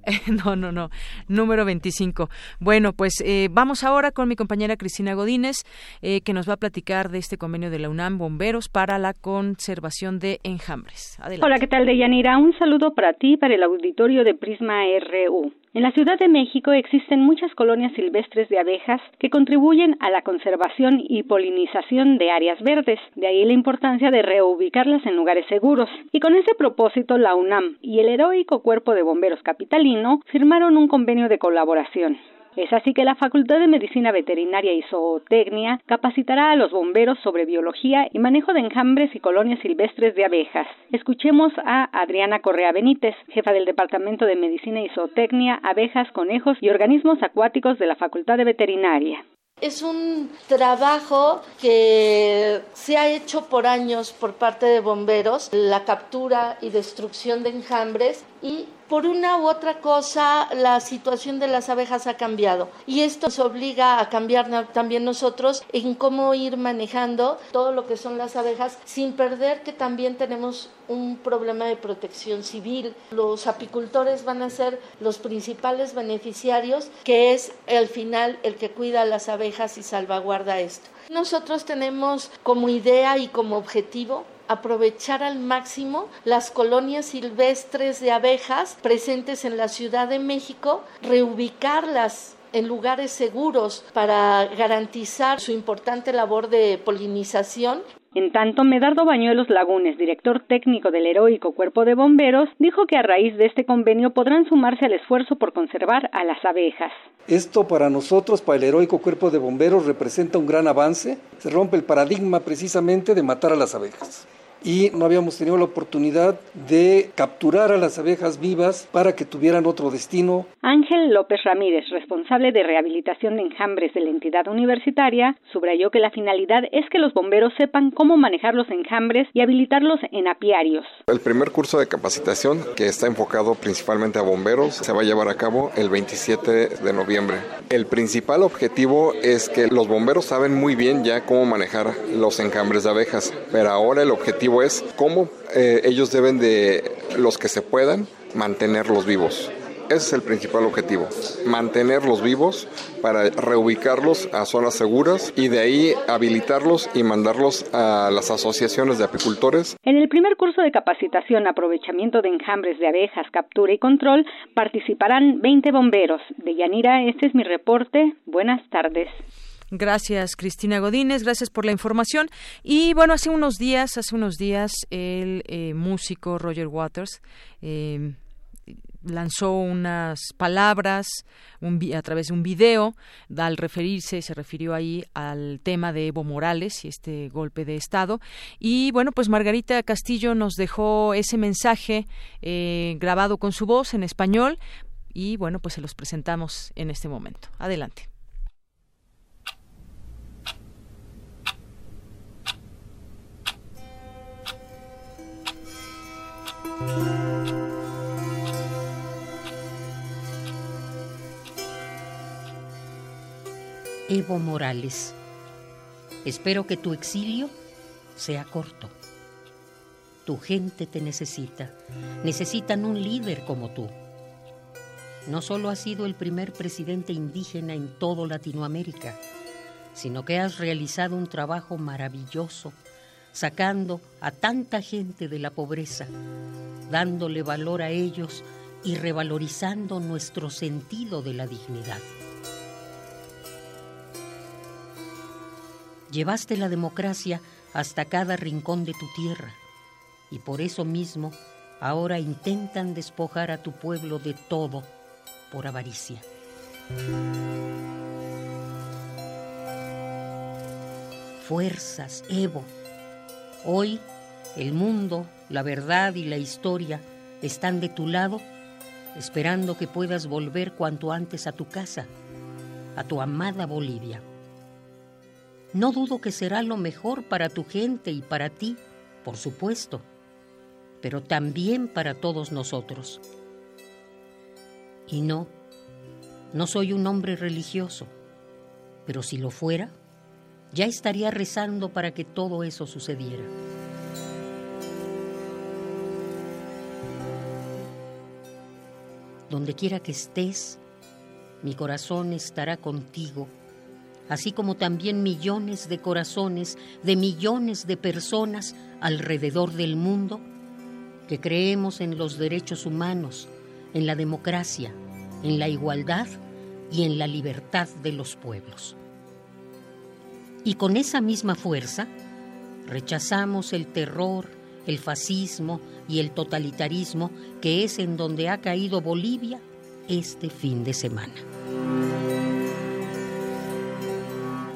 no, no, no. Número 25. Bueno, pues eh, vamos ahora con mi compañera Cristina Godínez, eh, que nos va a platicar de este convenio de la UNAM Bomberos para la conservación de enjambres. Adelante. Hola, ¿qué tal, Deyanira? Un saludo para ti para el auditorio de Prisma RU. En la Ciudad de México existen muchas colonias silvestres de abejas que contribuyen a la conservación y polinización de áreas verdes, de ahí la importancia de reubicarlas en lugares seguros. Y con ese propósito, la UNAM y el heroico Cuerpo de Bomberos Capitalino firmaron un convenio de colaboración. Es así que la Facultad de Medicina Veterinaria y Zootecnia capacitará a los bomberos sobre biología y manejo de enjambres y colonias silvestres de abejas. Escuchemos a Adriana Correa Benítez, jefa del Departamento de Medicina y Zootecnia, Abejas, Conejos y Organismos Acuáticos de la Facultad de Veterinaria. Es un trabajo que se ha hecho por años por parte de bomberos, la captura y destrucción de enjambres y por una u otra cosa la situación de las abejas ha cambiado y esto nos obliga a cambiar también nosotros en cómo ir manejando todo lo que son las abejas sin perder que también tenemos un problema de protección civil. Los apicultores van a ser los principales beneficiarios que es al final el que cuida a las abejas y salvaguarda esto. Nosotros tenemos como idea y como objetivo aprovechar al máximo las colonias silvestres de abejas presentes en la Ciudad de México, reubicarlas en lugares seguros para garantizar su importante labor de polinización En tanto, Medardo Bañuelos Lagunes, director técnico del heroico Cuerpo de Bomberos, dijo que a raíz de este convenio podrán sumarse al esfuerzo por conservar a las abejas. Esto para nosotros, para el heroico Cuerpo de Bomberos, representa un gran avance. Se rompe el paradigma precisamente de matar a las abejas y no habíamos tenido la oportunidad de capturar a las abejas vivas para que tuvieran otro destino. Ángel López Ramírez, responsable de rehabilitación de enjambres de la entidad universitaria, subrayó que la finalidad es que los bomberos sepan cómo manejar los enjambres y habilitarlos en apiarios. El primer curso de capacitación, que está enfocado principalmente a bomberos, se va a llevar a cabo el 27 de noviembre. El principal objetivo es que los bomberos saben muy bien ya cómo manejar los enjambres de abejas, pero ahora el objetivo es cómo eh, ellos deben de, los que se puedan, mantenerlos vivos. Ese es el principal objetivo, mantenerlos vivos para reubicarlos a zonas seguras y de ahí habilitarlos y mandarlos a las asociaciones de apicultores. En el primer curso de capacitación Aprovechamiento de enjambres de abejas, captura y control participarán 20 bomberos. De Yanira, este es mi reporte. Buenas tardes. Gracias, Cristina Godínez, gracias por la información. Y bueno, hace unos días, hace unos días, el eh, músico Roger Waters eh, lanzó unas palabras a través de un video al referirse, se refirió ahí al tema de Evo Morales y este golpe de Estado. Y bueno, pues Margarita Castillo nos dejó ese mensaje eh, grabado con su voz en español y bueno, pues se los presentamos en este momento. Adelante. Evo Morales, espero que tu exilio sea corto. Tu gente te necesita, necesitan un líder como tú. No solo has sido el primer presidente indígena en todo Latinoamérica, sino que has realizado un trabajo maravilloso sacando a tanta gente de la pobreza, dándole valor a ellos y revalorizando nuestro sentido de la dignidad. Llevaste la democracia hasta cada rincón de tu tierra y por eso mismo ahora intentan despojar a tu pueblo de todo por avaricia. Fuerzas, Evo, Hoy el mundo, la verdad y la historia están de tu lado, esperando que puedas volver cuanto antes a tu casa, a tu amada Bolivia. No dudo que será lo mejor para tu gente y para ti, por supuesto, pero también para todos nosotros. Y no, no soy un hombre religioso, pero si lo fuera, ya estaría rezando para que todo eso sucediera. Donde quiera que estés, mi corazón estará contigo, así como también millones de corazones de millones de personas alrededor del mundo que creemos en los derechos humanos, en la democracia, en la igualdad y en la libertad de los pueblos. Y con esa misma fuerza rechazamos el terror, el fascismo y el totalitarismo que es en donde ha caído Bolivia este fin de semana.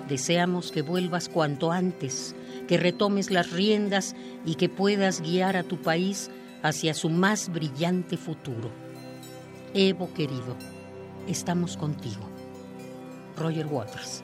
Deseamos que vuelvas cuanto antes, que retomes las riendas y que puedas guiar a tu país hacia su más brillante futuro. Evo querido, estamos contigo. Roger Waters.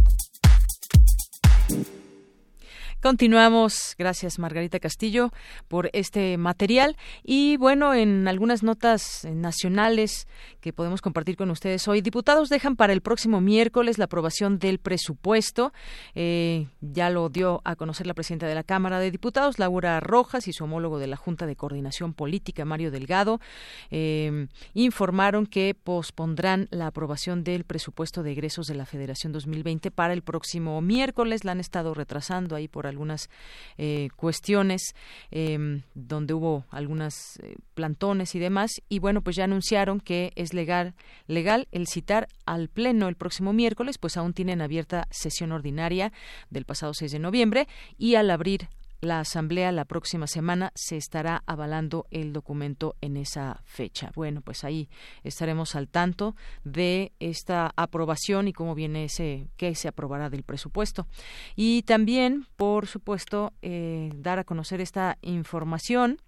Continuamos. Gracias, Margarita Castillo, por este material. Y bueno, en algunas notas nacionales que podemos compartir con ustedes hoy, diputados dejan para el próximo miércoles la aprobación del presupuesto. Eh, ya lo dio a conocer la presidenta de la Cámara de Diputados, Laura Rojas, y su homólogo de la Junta de Coordinación Política, Mario Delgado, eh, informaron que pospondrán la aprobación del presupuesto de egresos de la Federación 2020 para el próximo miércoles. La han estado retrasando ahí por algunas eh, cuestiones em, donde hubo algunas eh, plantones y demás. Y bueno pues ya anunciaron que es legal legal el citar al pleno el próximo miércoles pues aún tienen abierta sesión ordinaria del pasado 6 de noviembre y al abrir la Asamblea la próxima semana se estará avalando el documento en esa fecha. Bueno, pues ahí estaremos al tanto de esta aprobación y cómo viene ese, qué se aprobará del presupuesto. Y también, por supuesto, eh, dar a conocer esta información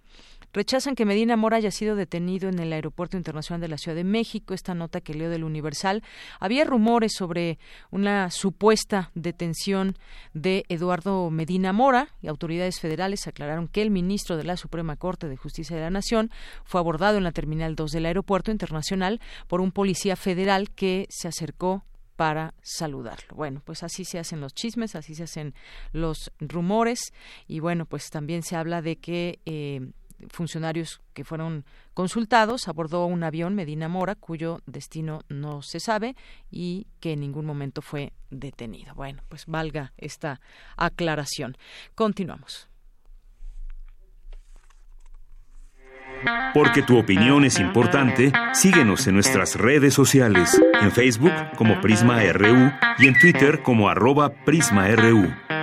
Rechazan que Medina Mora haya sido detenido en el Aeropuerto Internacional de la Ciudad de México. Esta nota que leo del Universal. Había rumores sobre una supuesta detención de Eduardo Medina Mora y autoridades federales aclararon que el ministro de la Suprema Corte de Justicia de la Nación fue abordado en la Terminal 2 del Aeropuerto Internacional por un policía federal que se acercó para saludarlo. Bueno, pues así se hacen los chismes, así se hacen los rumores y bueno, pues también se habla de que eh, funcionarios que fueron consultados abordó un avión Medina Mora cuyo destino no se sabe y que en ningún momento fue detenido. Bueno, pues valga esta aclaración. Continuamos. Porque tu opinión es importante, síguenos en nuestras redes sociales, en Facebook como Prisma RU y en Twitter como arroba PrismaRU.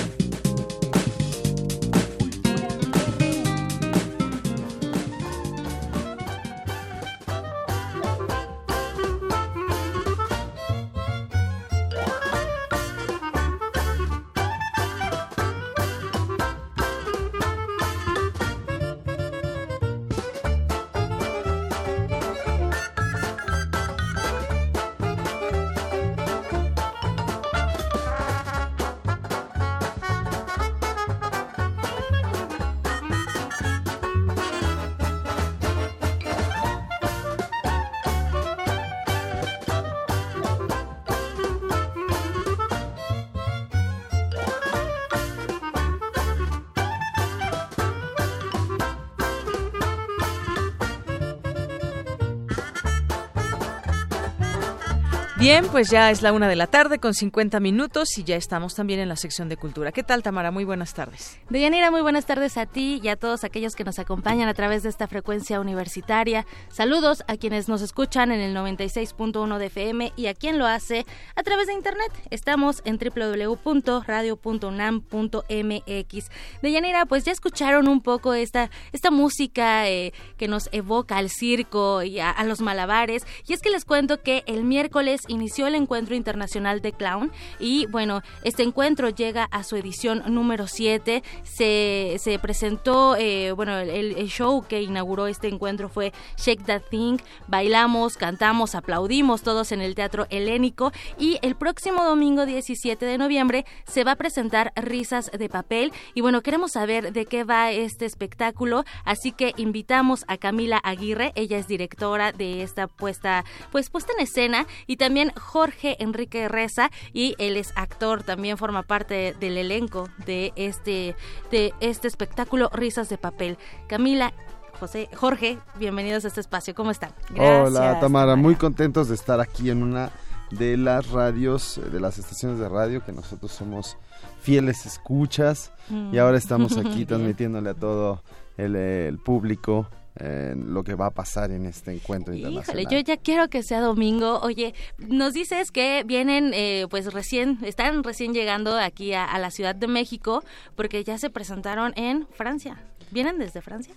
Bien, pues ya es la una de la tarde con 50 minutos y ya estamos también en la sección de cultura. ¿Qué tal, Tamara? Muy buenas tardes. Deyanira, muy buenas tardes a ti y a todos aquellos que nos acompañan a través de esta frecuencia universitaria. Saludos a quienes nos escuchan en el 96.1 de FM y a quien lo hace a través de internet. Estamos en www.radio.unam.mx. Deyanira, pues ya escucharon un poco esta, esta música eh, que nos evoca al circo y a los malabares. Y es que les cuento que el miércoles inició el Encuentro Internacional de Clown y bueno, este encuentro llega a su edición número 7. Se, se presentó, eh, bueno, el, show que inauguró este encuentro fue Shake That Thing. Bailamos, cantamos, aplaudimos todos en el Teatro Helénico y el próximo domingo 17 de noviembre se va a presentar Risas de Papel y bueno, queremos saber de qué va este espectáculo, así que invitamos a Camila Aguirre, ella es directora de esta puesta, pues puesta en escena y también Jorge Enrique Reza y él es actor, también forma parte del elenco de este, de este espectáculo Risas de Papel. Camila José, Jorge, bienvenidos a este espacio. ¿Cómo están? Hola, Tamara. Muy contentos de estar aquí en una de las radios, de las estaciones de radio que nosotros somos fieles escuchas y ahora estamos aquí transmitiéndole a todo el público lo que va a pasar en este encuentro internacional. yo ya quiero que sea domingo. Oye, nos dices que vienen, eh, pues recién, están recién llegando aquí a, la Ciudad de México porque ya se presentaron en Francia. ¿Vienen desde Francia?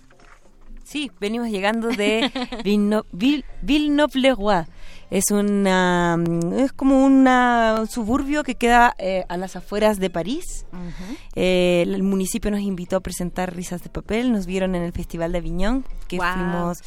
Sí, venimos llegando de Villeneuve-le-Roi. Es una es como un suburbio que queda eh, a las afueras de París. Eh, el municipio nos invitó a presentar Risas de Papel. Nos vieron en el Festival de Aviñón, que fuimos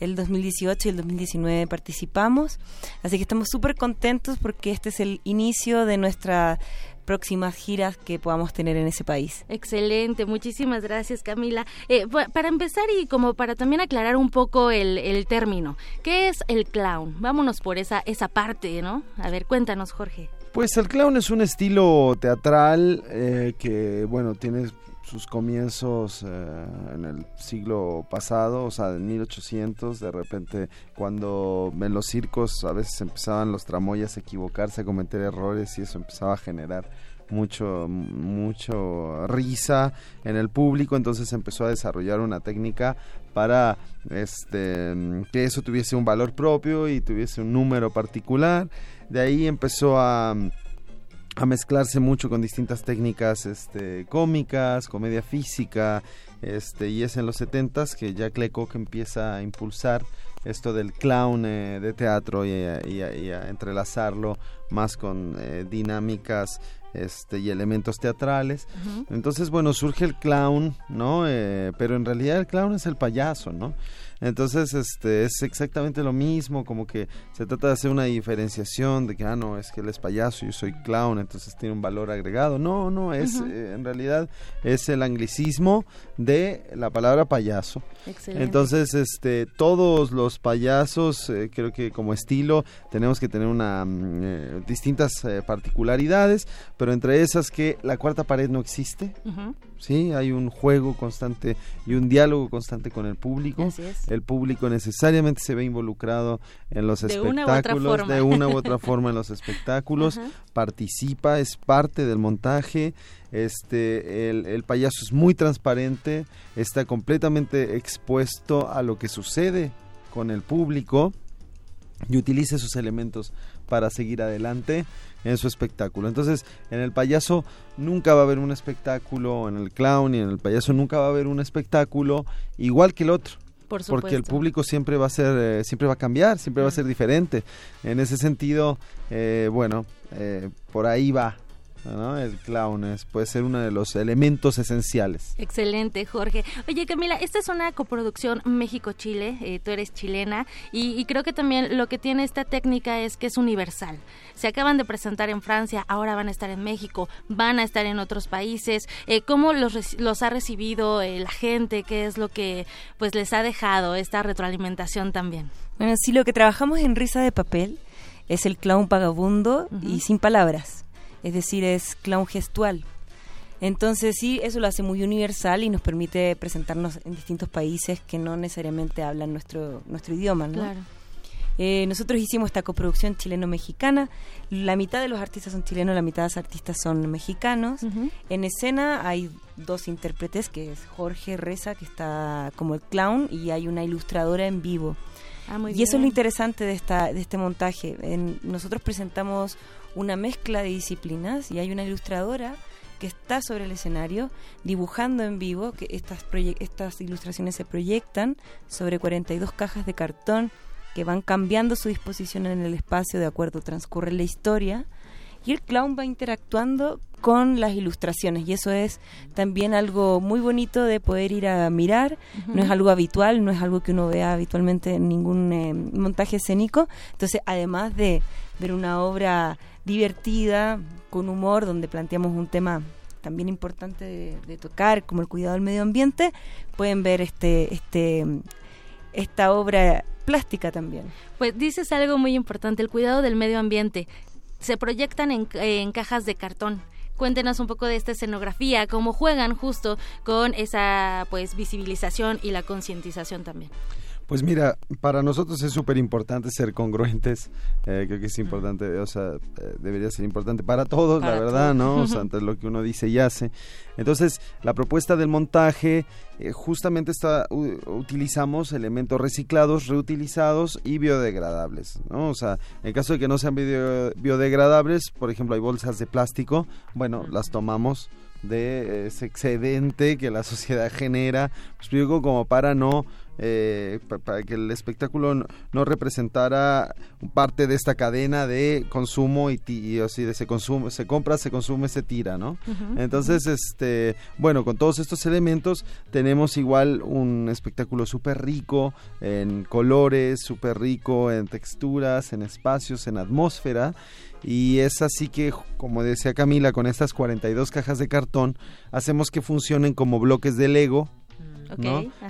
el 2018 y el 2019 participamos. Así que estamos súper contentos porque este es el inicio de nuestra próximas giras que podamos tener en ese país. Excelente, muchísimas gracias Camila. Eh, para empezar y como para también aclarar un poco el, el, término, ¿qué es el clown? Vámonos por esa, esa parte, ¿no? A ver, cuéntanos Jorge. Pues el clown es un estilo teatral eh, que, bueno, tiene sus comienzos eh, en el siglo pasado, o sea, en 1800, de repente cuando en los circos a veces empezaban los tramoyas a equivocarse, a cometer errores y eso empezaba a generar mucho mucho risa en el público entonces empezó a desarrollar una técnica para este que eso tuviese un valor propio y tuviese un número particular. De ahí empezó a a mezclarse mucho con distintas técnicas este, cómicas, comedia física, este, y es en los setentas que Jack Lecoq empieza a impulsar esto del clown eh, de teatro y, a entrelazarlo más con eh, dinámicas este, y elementos teatrales. Entonces, bueno, surge el clown, ¿no? Eh, pero en realidad el clown es el payaso, ¿no? Entonces, este, es exactamente lo mismo, como que se trata de hacer una diferenciación de que, ah, no, es que él es payaso, yo soy clown, entonces tiene un valor agregado. No, no, es, eh, en realidad es el anglicismo de la palabra payaso. Entonces, este, todos los payasos, eh, creo que como estilo, tenemos que tener una, mm, eh, distintas particularidades, pero entre esas que la cuarta pared no existe. ¿Sí? Hay un juego constante y un diálogo constante con el público. El público necesariamente se ve involucrado en los espectáculos, de una u otra forma en los espectáculos, participa, es parte del montaje. Este, el, el payaso es muy transparente, está completamente expuesto a lo que sucede con el público y utiliza esos elementos para seguir adelante en su espectáculo. Entonces, en el payaso nunca va a haber un espectáculo, en el clown y en el payaso nunca va a haber un espectáculo igual que el otro. porque el público siempre va a ser, eh, siempre va a cambiar, siempre va a ser diferente. En ese sentido, eh, bueno, eh, por ahí va el clown es, puede ser uno de los elementos esenciales. Excelente, Jorge. Oye, Camila, esta es una coproducción México-Chile, eh, tú eres chilena, y, creo que también lo que tiene esta técnica es que es universal. Se acaban de presentar en Francia, ahora van a estar en México, van a estar en otros países. Eh, ¿Cómo los, los ha recibido eh, la gente? ¿Qué es lo que pues les ha dejado esta retroalimentación también? Bueno, sí, lo que trabajamos en Risa de Papel es el clown vagabundo y sin palabras es decir, es clown gestual. Entonces sí, eso lo hace muy universal y nos permite presentarnos en distintos países que no necesariamente hablan nuestro, nuestro idioma, ¿no? Eh, nosotros hicimos esta coproducción chileno-mexicana. La mitad de los artistas son chilenos, la mitad de los artistas son mexicanos. En escena hay dos intérpretes, que es Jorge Reza, que está como el clown, y hay una ilustradora en vivo. Ah, y eso es lo interesante de, esta, de este montaje. nosotros presentamos una mezcla de disciplinas y hay una ilustradora que está sobre el escenario dibujando en vivo, que estas, estas ilustraciones se proyectan sobre 42 cajas de cartón que van cambiando su disposición en el espacio de acuerdo transcurre la historia y el clown va interactuando con las ilustraciones. Y eso es también algo muy bonito de poder ir a mirar, no es algo habitual, no es algo que uno vea habitualmente en ningún eh, montaje escénico, entonces además de ver una obra divertida, con humor, donde planteamos un tema también importante de, tocar, como el cuidado del medio ambiente, pueden ver este, este, esta obra plástica también. Pues dices algo muy importante, el cuidado del medio ambiente. Se proyectan en, en cajas de cartón. Cuéntenos un poco de esta escenografía, cómo juegan justo con esa pues visibilización y la concientización también. Pues mira, para nosotros es súper importante ser congruentes. Eh, creo que es importante, o sea, eh, debería ser importante para todos, la verdad, ¿no? O sea, ante lo que uno dice y hace. Entonces, la propuesta del montaje, eh, justamente está, utilizamos elementos reciclados, reutilizados y biodegradables, ¿no? O sea, en caso de que no sean biodegradables, por ejemplo, hay bolsas de plástico, bueno, las tomamos de ese excedente que la sociedad genera, pues digo como para no eh, para que el espectáculo no, representara parte de esta cadena de consumo y, y así de se consume, se compra, se consume, se tira, ¿no? Entonces, este, bueno, con todos estos elementos tenemos igual un espectáculo súper rico en colores, súper rico en texturas, en espacios, en atmósfera y es así que, como decía Camila, con estas 42 cajas de cartón, hacemos que funcionen como bloques de Lego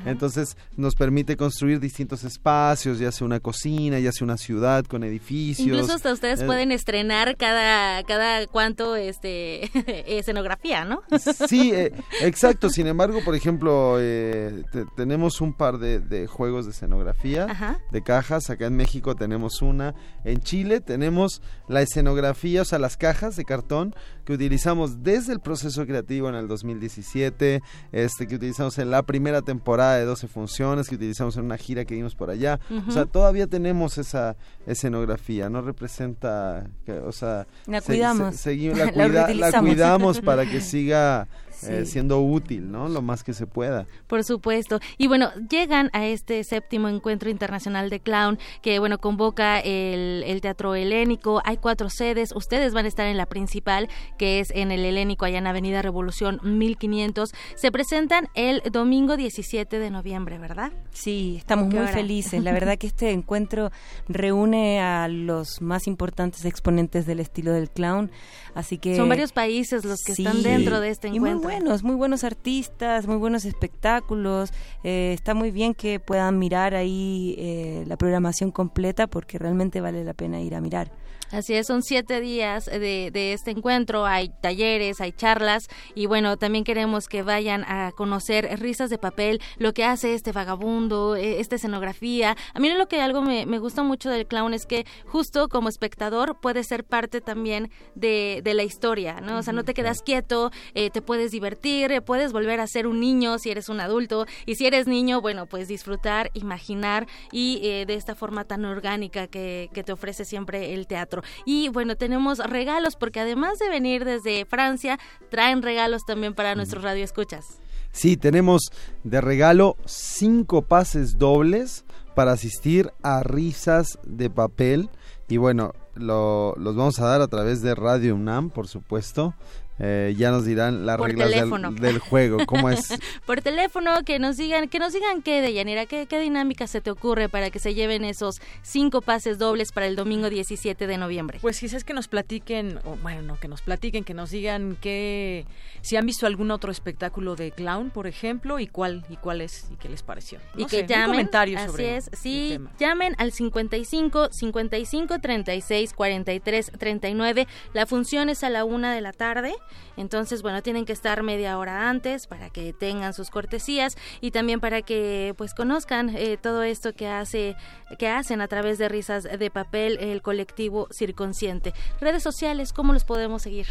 entonces nos permite construir distintos espacios, ya sea una cocina, ya sea una ciudad con edificios. Incluso hasta ustedes eh, pueden estrenar cada cada cuánto este escenografía, ¿no? Sí, eh, exacto. Sin embargo, por ejemplo, eh, tenemos un par de, juegos de escenografía, de cajas. Acá en México tenemos una. En Chile tenemos la escenografía, o sea, las cajas de cartón que utilizamos desde el proceso creativo en el 2017, este que utilizamos en la primera temporada de 12 funciones, que utilizamos en una gira que dimos por allá. O sea, todavía tenemos esa escenografía, no representa, o sea, la cuidamos. la cuidamos para que siga eh, siendo útil, ¿no? Lo más que se pueda. Por supuesto. Y bueno, llegan a este séptimo encuentro internacional de clown que, bueno, convoca el, Teatro Helénico. Hay cuatro sedes. Ustedes van a estar en la principal, que es en el Helénico, allá en Avenida Revolución 1500. Se presentan el domingo 17 de noviembre, ¿verdad? Sí, estamos muy felices. La verdad que este encuentro reúne a los más importantes exponentes del estilo del clown. Así que son varios países los que están dentro de este encuentro buenos, muy buenos artistas, muy buenos espectáculos. Eh, está muy bien que puedan mirar ahí eh, la programación completa porque realmente vale la pena ir a mirar. Así es, son siete días de, de, este encuentro, hay talleres, hay charlas y bueno, también queremos que vayan a conocer Risas de Papel, lo que hace este vagabundo, e, esta escenografía. A mí lo que algo me, me gusta mucho del clown es que justo como espectador puedes ser parte también de, de la historia, ¿no? O sea, no te quedas quieto, eh, te puedes divertir, eh, puedes volver a ser un niño si eres un adulto y si eres niño, bueno, pues disfrutar, imaginar y eh, de esta forma tan orgánica que, que te ofrece siempre el teatro. Y bueno, tenemos regalos porque además de venir desde Francia, traen regalos también para nuestros radioescuchas. Sí, tenemos de regalo cinco pases dobles para asistir a risas de papel. Y bueno, lo, los vamos a dar a través de Radio UNAM, por supuesto. Eh, ya nos dirán las reglas del, juego, ¿cómo es? Por teléfono, que nos digan, que nos digan qué, Deyanira, qué, qué dinámica se te ocurre para que se lleven esos cinco pases dobles para el domingo 17 de noviembre. Pues quizás que nos platiquen, o bueno, no, que nos platiquen, que nos digan que si han visto algún otro espectáculo de clown, por ejemplo, y cuál, y cuál es, y qué les pareció. y que llamen, comentarios así es, sí, llamen al 55 55 36 43 39. La función es a la una de la tarde. Entonces, bueno, tienen que estar media hora antes para que tengan sus cortesías y también para que pues conozcan eh, todo esto que hace que hacen a través de risas de papel el colectivo Circonsciente. Redes sociales, ¿cómo los podemos seguir?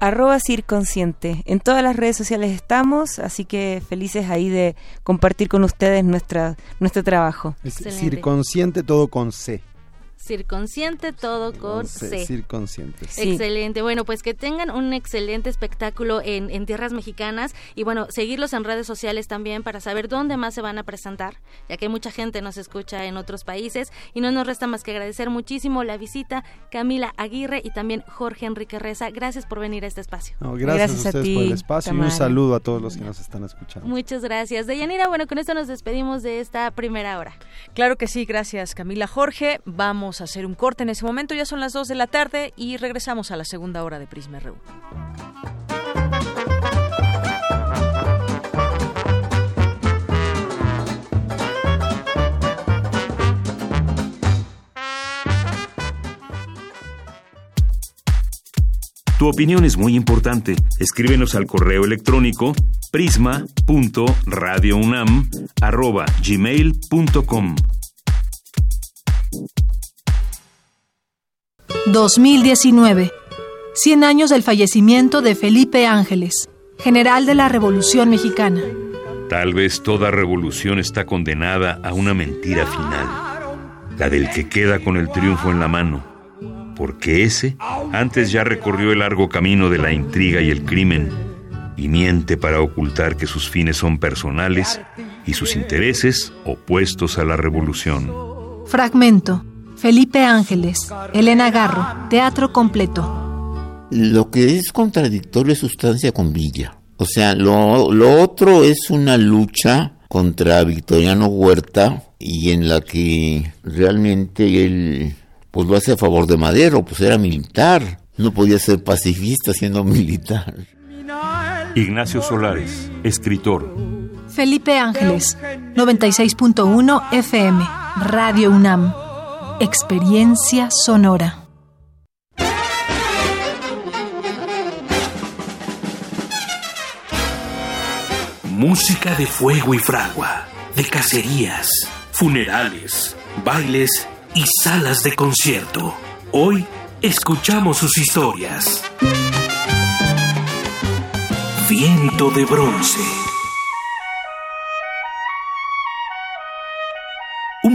Arroba Circonsciente. En todas las redes sociales estamos, así que felices ahí de compartir con ustedes nuestra, nuestro trabajo. Circonsciente todo con C. Circonsciente, todo con C. Circonsciente. Excelente. Bueno, pues que tengan un excelente espectáculo en, en, tierras mexicanas y bueno, seguirlos en redes sociales también para saber dónde más se van a presentar, ya que mucha gente nos escucha en otros países y no nos resta más que agradecer muchísimo la visita Camila Aguirre y también Jorge Enrique Reza. Gracias por venir a este espacio. gracias, a ustedes por el espacio y un saludo a todos los que nos están escuchando. Muchas gracias. Deyanira, bueno, con esto nos despedimos de esta primera hora. Claro que sí, gracias Camila Jorge. Vamos a hacer un corte en ese momento, ya son las 2 de la tarde y regresamos a la segunda hora de Prisma RU. Tu opinión es muy importante. Escríbenos al correo electrónico prisma.radiounam@gmail.com. 2019. 100 años del fallecimiento de Felipe Ángeles, general de la Revolución Mexicana. Tal vez toda revolución está condenada a una mentira final, la del que queda con el triunfo en la mano, porque ese antes ya recorrió el largo camino de la intriga y el crimen, y miente para ocultar que sus fines son personales y sus intereses opuestos a la revolución. Fragmento. Felipe Ángeles, Elena Garro, Teatro Completo. Lo que es contradictorio es sustancia con Villa. O sea, lo, lo otro es una lucha contra Victoriano Huerta y en la que realmente él pues lo hace a favor de Madero, pues era militar, no podía ser pacifista siendo militar. Ignacio Solares, escritor. Felipe Ángeles, 96.1 FM, Radio UNAM. Experiencia sonora. Música de fuego y fragua, de cacerías, funerales, bailes y salas de concierto. Hoy escuchamos sus historias. Viento de bronce.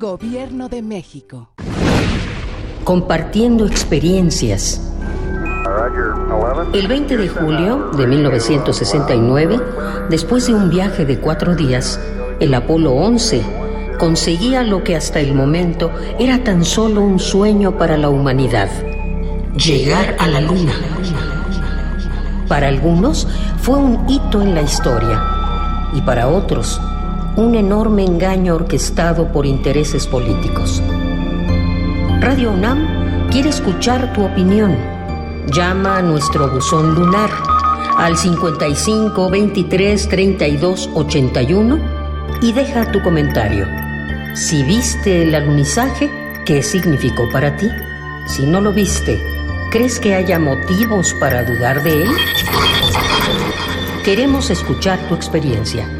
Gobierno de México. Compartiendo experiencias. El 20 de julio de 1969, después de un viaje de cuatro días, el Apolo 11 conseguía lo que hasta el momento era tan solo un sueño para la humanidad, llegar a la Luna. Para algunos fue un hito en la historia y para otros un enorme engaño orquestado por intereses políticos. Radio UNAM quiere escuchar tu opinión. Llama a nuestro buzón lunar al 55 23 32 81 y deja tu comentario. Si viste el alunizaje, ¿qué significó para ti? Si no lo viste, ¿crees que haya motivos para dudar de él? Queremos escuchar tu experiencia.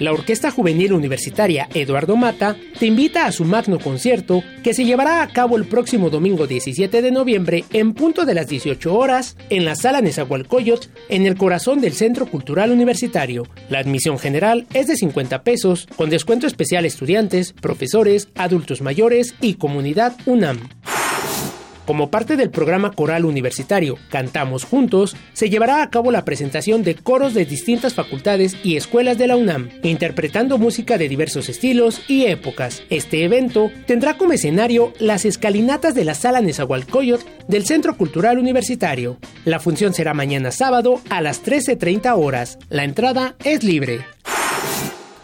La Orquesta Juvenil Universitaria Eduardo Mata te invita a su magno concierto que se llevará a cabo el próximo domingo 17 de noviembre en punto de las 18 horas en la Sala Nezahualcóyotl en el corazón del Centro Cultural Universitario. La admisión general es de 50 pesos con descuento especial estudiantes, profesores, adultos mayores y comunidad UNAM. Como parte del programa coral universitario Cantamos Juntos, se llevará a cabo la presentación de coros de distintas facultades y escuelas de la UNAM, interpretando música de diversos estilos y épocas. Este evento tendrá como escenario las escalinatas de la Sala Nezahualcóyotl del Centro Cultural Universitario. La función será mañana sábado a las 13.30 horas. La entrada es libre.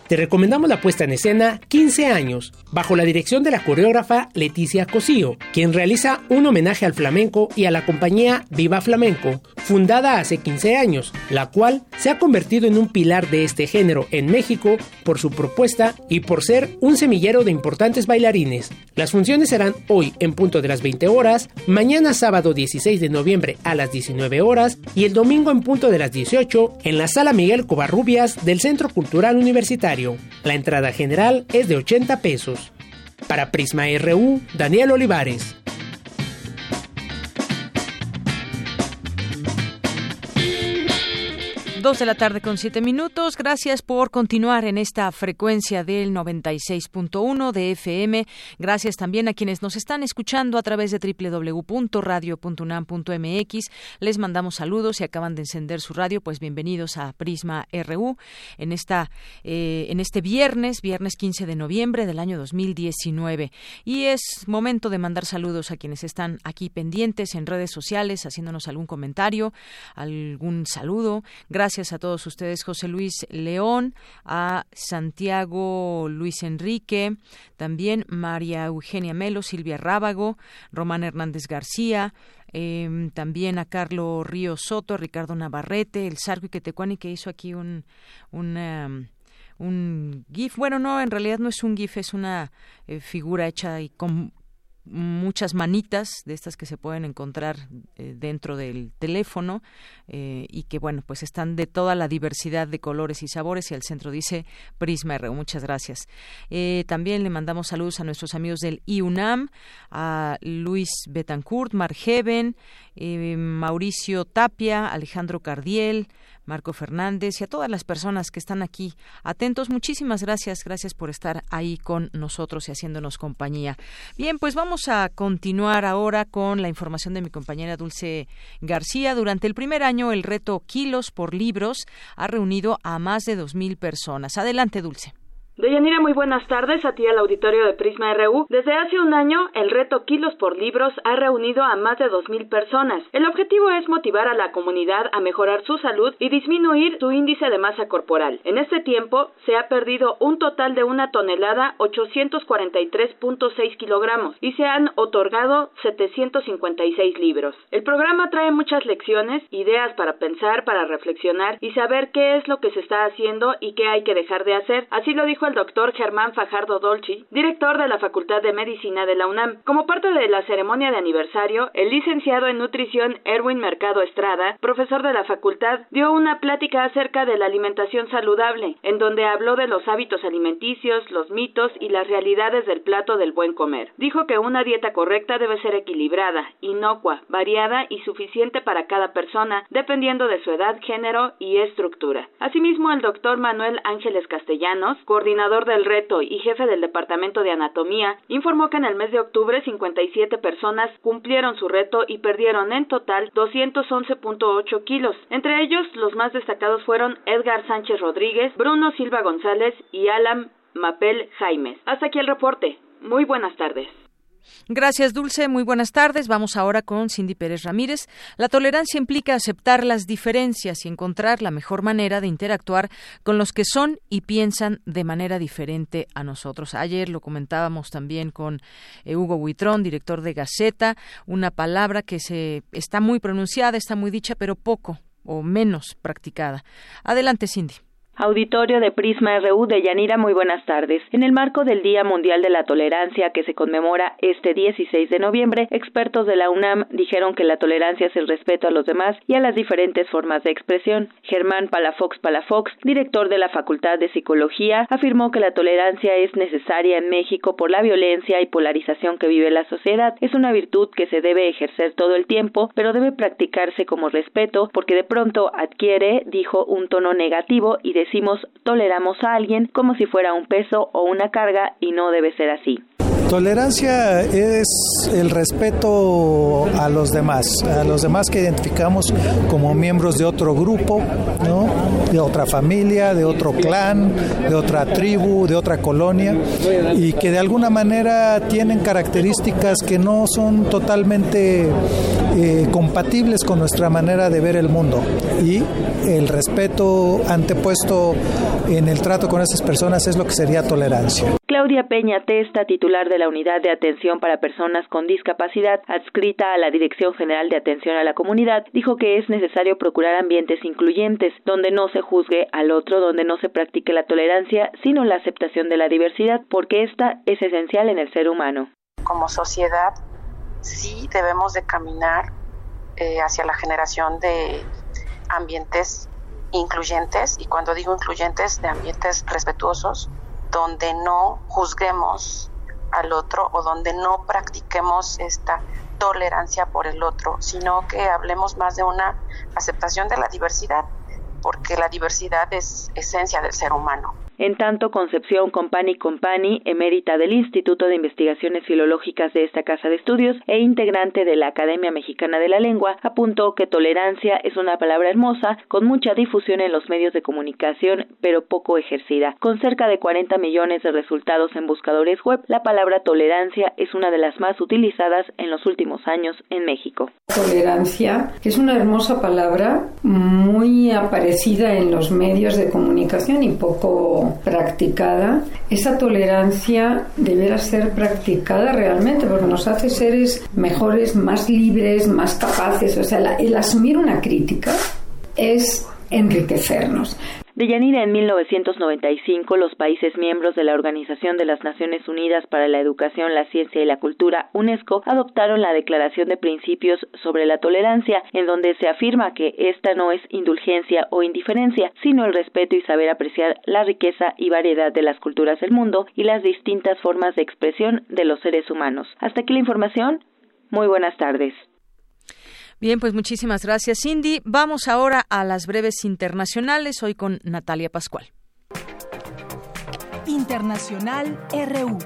Te recomendamos la puesta en escena 15 años, bajo la dirección de la coreógrafa Leticia Cosío, quien realiza un homenaje al flamenco y a la compañía Viva Flamenco, fundada hace 15 años, la cual se ha convertido en un pilar de este género en México por su propuesta y por ser un semillero de importantes bailarines. Las funciones serán hoy en punto de las 20 horas, mañana sábado 16 de noviembre a las 19 horas y el domingo en punto de las 18 en la sala Miguel Covarrubias del Centro Cultural Universitario. La entrada general es de 80 pesos. Para Prisma RU, Daniel Olivares. 2 de la tarde con 7 minutos. Gracias por continuar en esta frecuencia del 96.1 de FM. Gracias también a quienes nos están escuchando a través de www.radio.unam.mx. Les mandamos saludos. Si acaban de encender su radio, pues bienvenidos a Prisma RU en, esta, eh, en este viernes, viernes 15 de noviembre del año 2019. Y es momento de mandar saludos a quienes están aquí pendientes en redes sociales, haciéndonos algún comentario, algún saludo. Gracias Gracias a todos ustedes, José Luis León, a Santiago Luis Enrique, también María Eugenia Melo, Silvia Rábago, Román Hernández García, em, también a Carlos Río Soto, Ricardo Navarrete, el Sarco y Quetecuani que hizo aquí un, un un GIF. Bueno, no, en realidad no es un GIF, es una eh, figura hecha y con muchas manitas de estas que se pueden encontrar eh, dentro del teléfono eh, y que bueno pues están de toda la diversidad de colores y sabores y al centro dice Prisma RU muchas gracias. Eh, también le mandamos saludos a nuestros amigos del IUNAM a Luis Betancourt Margeven Mauricio Tapia Alejandro Cardiel Marco Fernández y a todas las personas que están aquí atentos. Muchísimas gracias, gracias por estar ahí con nosotros y haciéndonos compañía. Bien, pues vamos a continuar ahora con la información de mi compañera Dulce García. Durante el primer año, el reto Kilos por Libros ha reunido a más de dos mil personas. Adelante, Dulce. Deyanira, muy buenas tardes a ti al auditorio de Prisma RU. Desde hace un año, el reto Kilos por Libros ha reunido a más de 2.000 personas. El objetivo es motivar a la comunidad a mejorar su salud y disminuir su índice de masa corporal. En este tiempo, se ha perdido un total de una tonelada 843.6 kilogramos y se han otorgado 756 libros. El programa trae muchas lecciones, ideas para pensar, para reflexionar y saber qué es lo que se está haciendo y qué hay que dejar de hacer. Así lo dijo el doctor Germán Fajardo Dolci, director de la Facultad de Medicina de la UNAM. Como parte de la ceremonia de aniversario, el licenciado en nutrición Erwin Mercado Estrada, profesor de la facultad, dio una plática acerca de la alimentación saludable, en donde habló de los hábitos alimenticios, los mitos y las realidades del plato del buen comer. Dijo que una dieta correcta debe ser equilibrada, inocua, variada y suficiente para cada persona, dependiendo de su edad, género y estructura. Asimismo, el doctor Manuel Ángeles Castellanos, coordinador coordinador del reto y jefe del Departamento de Anatomía, informó que en el mes de octubre 57 personas cumplieron su reto y perdieron en total 211.8 kilos. Entre ellos, los más destacados fueron Edgar Sánchez Rodríguez, Bruno Silva González y Alan Mapel Jaimes. Hasta aquí el reporte. Muy buenas tardes. Gracias, Dulce. Muy buenas tardes. Vamos ahora con Cindy Pérez Ramírez. La tolerancia implica aceptar las diferencias y encontrar la mejor manera de interactuar con los que son y piensan de manera diferente a nosotros. Ayer lo comentábamos también con eh, Hugo Huitrón, director de Gaceta, una palabra que se está muy pronunciada, está muy dicha, pero poco o menos practicada. Adelante, Cindy. Auditorio de Prisma RU de Yanira, muy buenas tardes. En el marco del Día Mundial de la Tolerancia que se conmemora este 16 de noviembre, expertos de la UNAM dijeron que la tolerancia es el respeto a los demás y a las diferentes formas de expresión. Germán Palafox Palafox, director de la Facultad de Psicología, afirmó que la tolerancia es necesaria en México por la violencia y polarización que vive la sociedad. Es una virtud que se debe ejercer todo el tiempo, pero debe practicarse como respeto porque de pronto adquiere, dijo, un tono negativo y de decimos toleramos a alguien como si fuera un peso o una carga y no debe ser así. Tolerancia es el respeto a los demás, a los demás que identificamos como miembros de otro grupo, ¿no? De otra familia, de otro clan, de otra tribu, de otra colonia, y que de alguna manera tienen características que no son totalmente eh, compatibles con nuestra manera de ver el mundo. Y el respeto antepuesto en el trato con esas personas es lo que sería tolerancia. Claudia Peña Testa, titular de la Unidad de Atención para Personas con Discapacidad, adscrita a la Dirección General de Atención a la Comunidad, dijo que es necesario procurar ambientes incluyentes, donde no se juzgue al otro, donde no se practique la tolerancia, sino la aceptación de la diversidad, porque esta es esencial en el ser humano. Como sociedad, sí debemos de caminar eh, hacia la generación de ambientes incluyentes, y cuando digo incluyentes, de ambientes respetuosos, donde no juzguemos al otro o donde no practiquemos esta tolerancia por el otro, sino que hablemos más de una aceptación de la diversidad, porque la diversidad es esencia del ser humano. En tanto, Concepción Compani Compani, emérita del Instituto de Investigaciones Filológicas de esta casa de estudios e integrante de la Academia Mexicana de la Lengua, apuntó que tolerancia es una palabra hermosa, con mucha difusión en los medios de comunicación, pero poco ejercida. Con cerca de 40 millones de resultados en buscadores web, la palabra tolerancia es una de las más utilizadas en los últimos años en México. Tolerancia es una hermosa palabra muy aparecida en los medios de comunicación y poco practicada, esa tolerancia deberá ser practicada realmente porque nos hace seres mejores, más libres, más capaces. O sea, el asumir una crítica es enriquecernos. Deyanira, en 1995, los países miembros de la Organización de las Naciones Unidas para la Educación, la Ciencia y la Cultura, UNESCO, adoptaron la Declaración de Principios sobre la Tolerancia, en donde se afirma que esta no es indulgencia o indiferencia, sino el respeto y saber apreciar la riqueza y variedad de las culturas del mundo y las distintas formas de expresión de los seres humanos. Hasta aquí la información. Muy buenas tardes. Bien, pues muchísimas gracias, Cindy. Vamos ahora a las breves internacionales, hoy con Natalia Pascual. Internacional RU.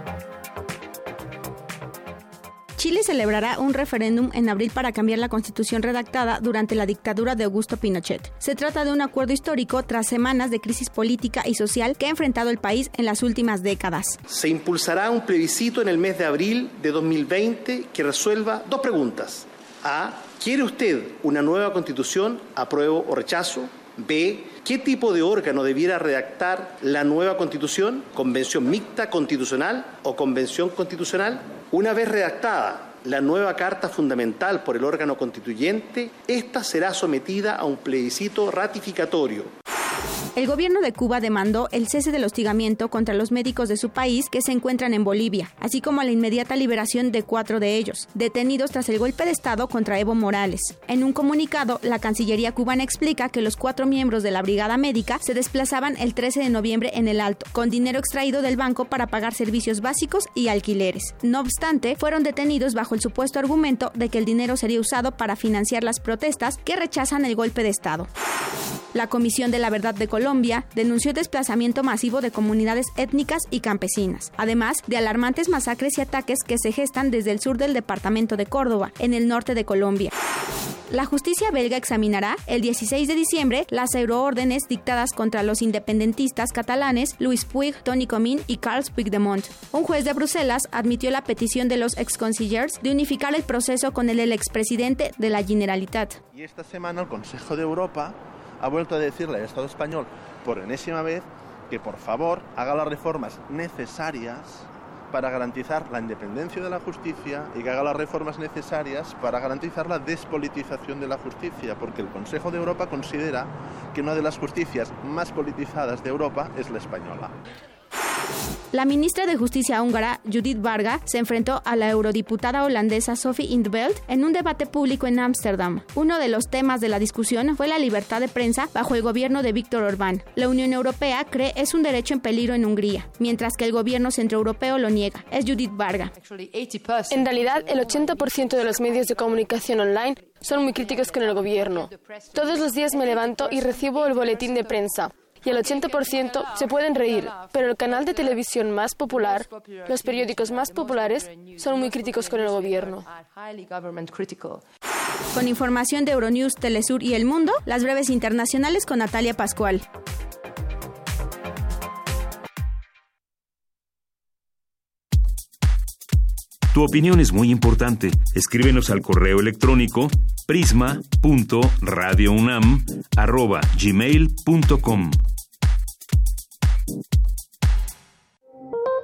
Chile celebrará un referéndum en abril para cambiar la constitución redactada durante la dictadura de Augusto Pinochet. Se trata de un acuerdo histórico tras semanas de crisis política y social que ha enfrentado el país en las últimas décadas. Se impulsará un plebiscito en el mes de abril de 2020 que resuelva dos preguntas. A. ¿Quiere usted una nueva constitución? ¿Apruebo o rechazo? B. ¿Qué tipo de órgano debiera redactar la nueva constitución? ¿Convención mixta constitucional o convención constitucional? Una vez redactada la nueva Carta Fundamental por el órgano constituyente, esta será sometida a un plebiscito ratificatorio. El gobierno de Cuba demandó el cese del hostigamiento contra los médicos de su país que se encuentran en Bolivia, así como la inmediata liberación de cuatro de ellos, detenidos tras el golpe de Estado contra Evo Morales. En un comunicado, la Cancillería cubana explica que los cuatro miembros de la Brigada Médica se desplazaban el 13 de noviembre en el Alto, con dinero extraído del banco para pagar servicios básicos y alquileres. No obstante, fueron detenidos bajo el supuesto argumento de que el dinero sería usado para financiar las protestas que rechazan el golpe de Estado. La Comisión de la Verdad de Colombia denunció desplazamiento masivo de comunidades étnicas y campesinas, además de alarmantes masacres y ataques que se gestan desde el sur del departamento de Córdoba, en el norte de Colombia. La justicia belga examinará el 16 de diciembre las euroórdenes dictadas contra los independentistas catalanes Luis Puig, Tony Comín y Carles Puigdemont. Un juez de Bruselas admitió la petición de los exconsillers de unificar el proceso con el del expresidente de la Generalitat. Y esta semana el Consejo de Europa ha vuelto a decirle al Estado español por enésima vez que por favor haga las reformas necesarias para garantizar la independencia de la justicia y que haga las reformas necesarias para garantizar la despolitización de la justicia, porque el Consejo de Europa considera que una de las justicias más politizadas de Europa es la española. La ministra de Justicia húngara, Judith Varga, se enfrentó a la eurodiputada holandesa Sophie Indveld en un debate público en Ámsterdam. Uno de los temas de la discusión fue la libertad de prensa bajo el gobierno de Víctor Orbán. La Unión Europea cree es un derecho en peligro en Hungría, mientras que el gobierno centroeuropeo lo niega. Es Judith Varga. En realidad, el 80% de los medios de comunicación online son muy críticos con el gobierno. Todos los días me levanto y recibo el boletín de prensa y el 80% se pueden reír, pero el canal de televisión más popular, los periódicos más populares, son muy críticos con el gobierno. Con información de Euronews, Telesur y El Mundo, las breves internacionales con Natalia Pascual. Tu opinión es muy importante. Escríbenos al correo electrónico prisma.radiounam@gmail.com.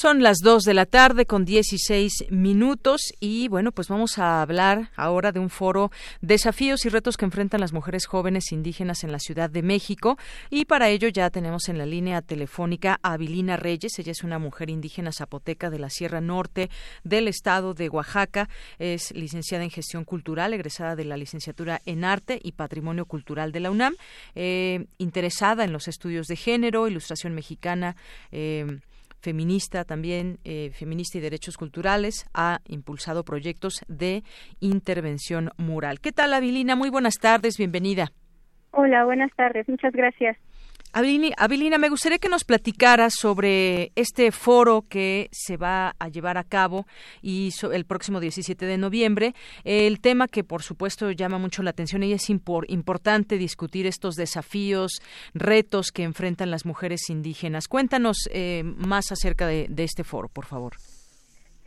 Son las 2 de la tarde con 16 minutos y bueno, pues vamos a hablar ahora de un foro Desafíos y retos que enfrentan las mujeres jóvenes indígenas en la Ciudad de México. Y para ello ya tenemos en la línea telefónica a Abilina Reyes, ella es una mujer indígena zapoteca de la Sierra Norte del estado de Oaxaca, es licenciada en gestión cultural, egresada de la licenciatura en arte y patrimonio cultural de la UNAM, eh, interesada en los estudios de género, ilustración mexicana, eh, feminista también, eh, feminista y derechos culturales, ha impulsado proyectos de intervención mural. ¿Qué tal, Abilina? Muy buenas tardes, bienvenida. Hola, buenas tardes, muchas gracias. Abilina, me gustaría que nos platicaras sobre este foro que se va a llevar a cabo y el próximo 17 de noviembre. El tema que, por supuesto, llama mucho la atención y es importante discutir estos desafíos, retos que enfrentan las mujeres indígenas. Cuéntanos eh, más acerca de este foro, por favor.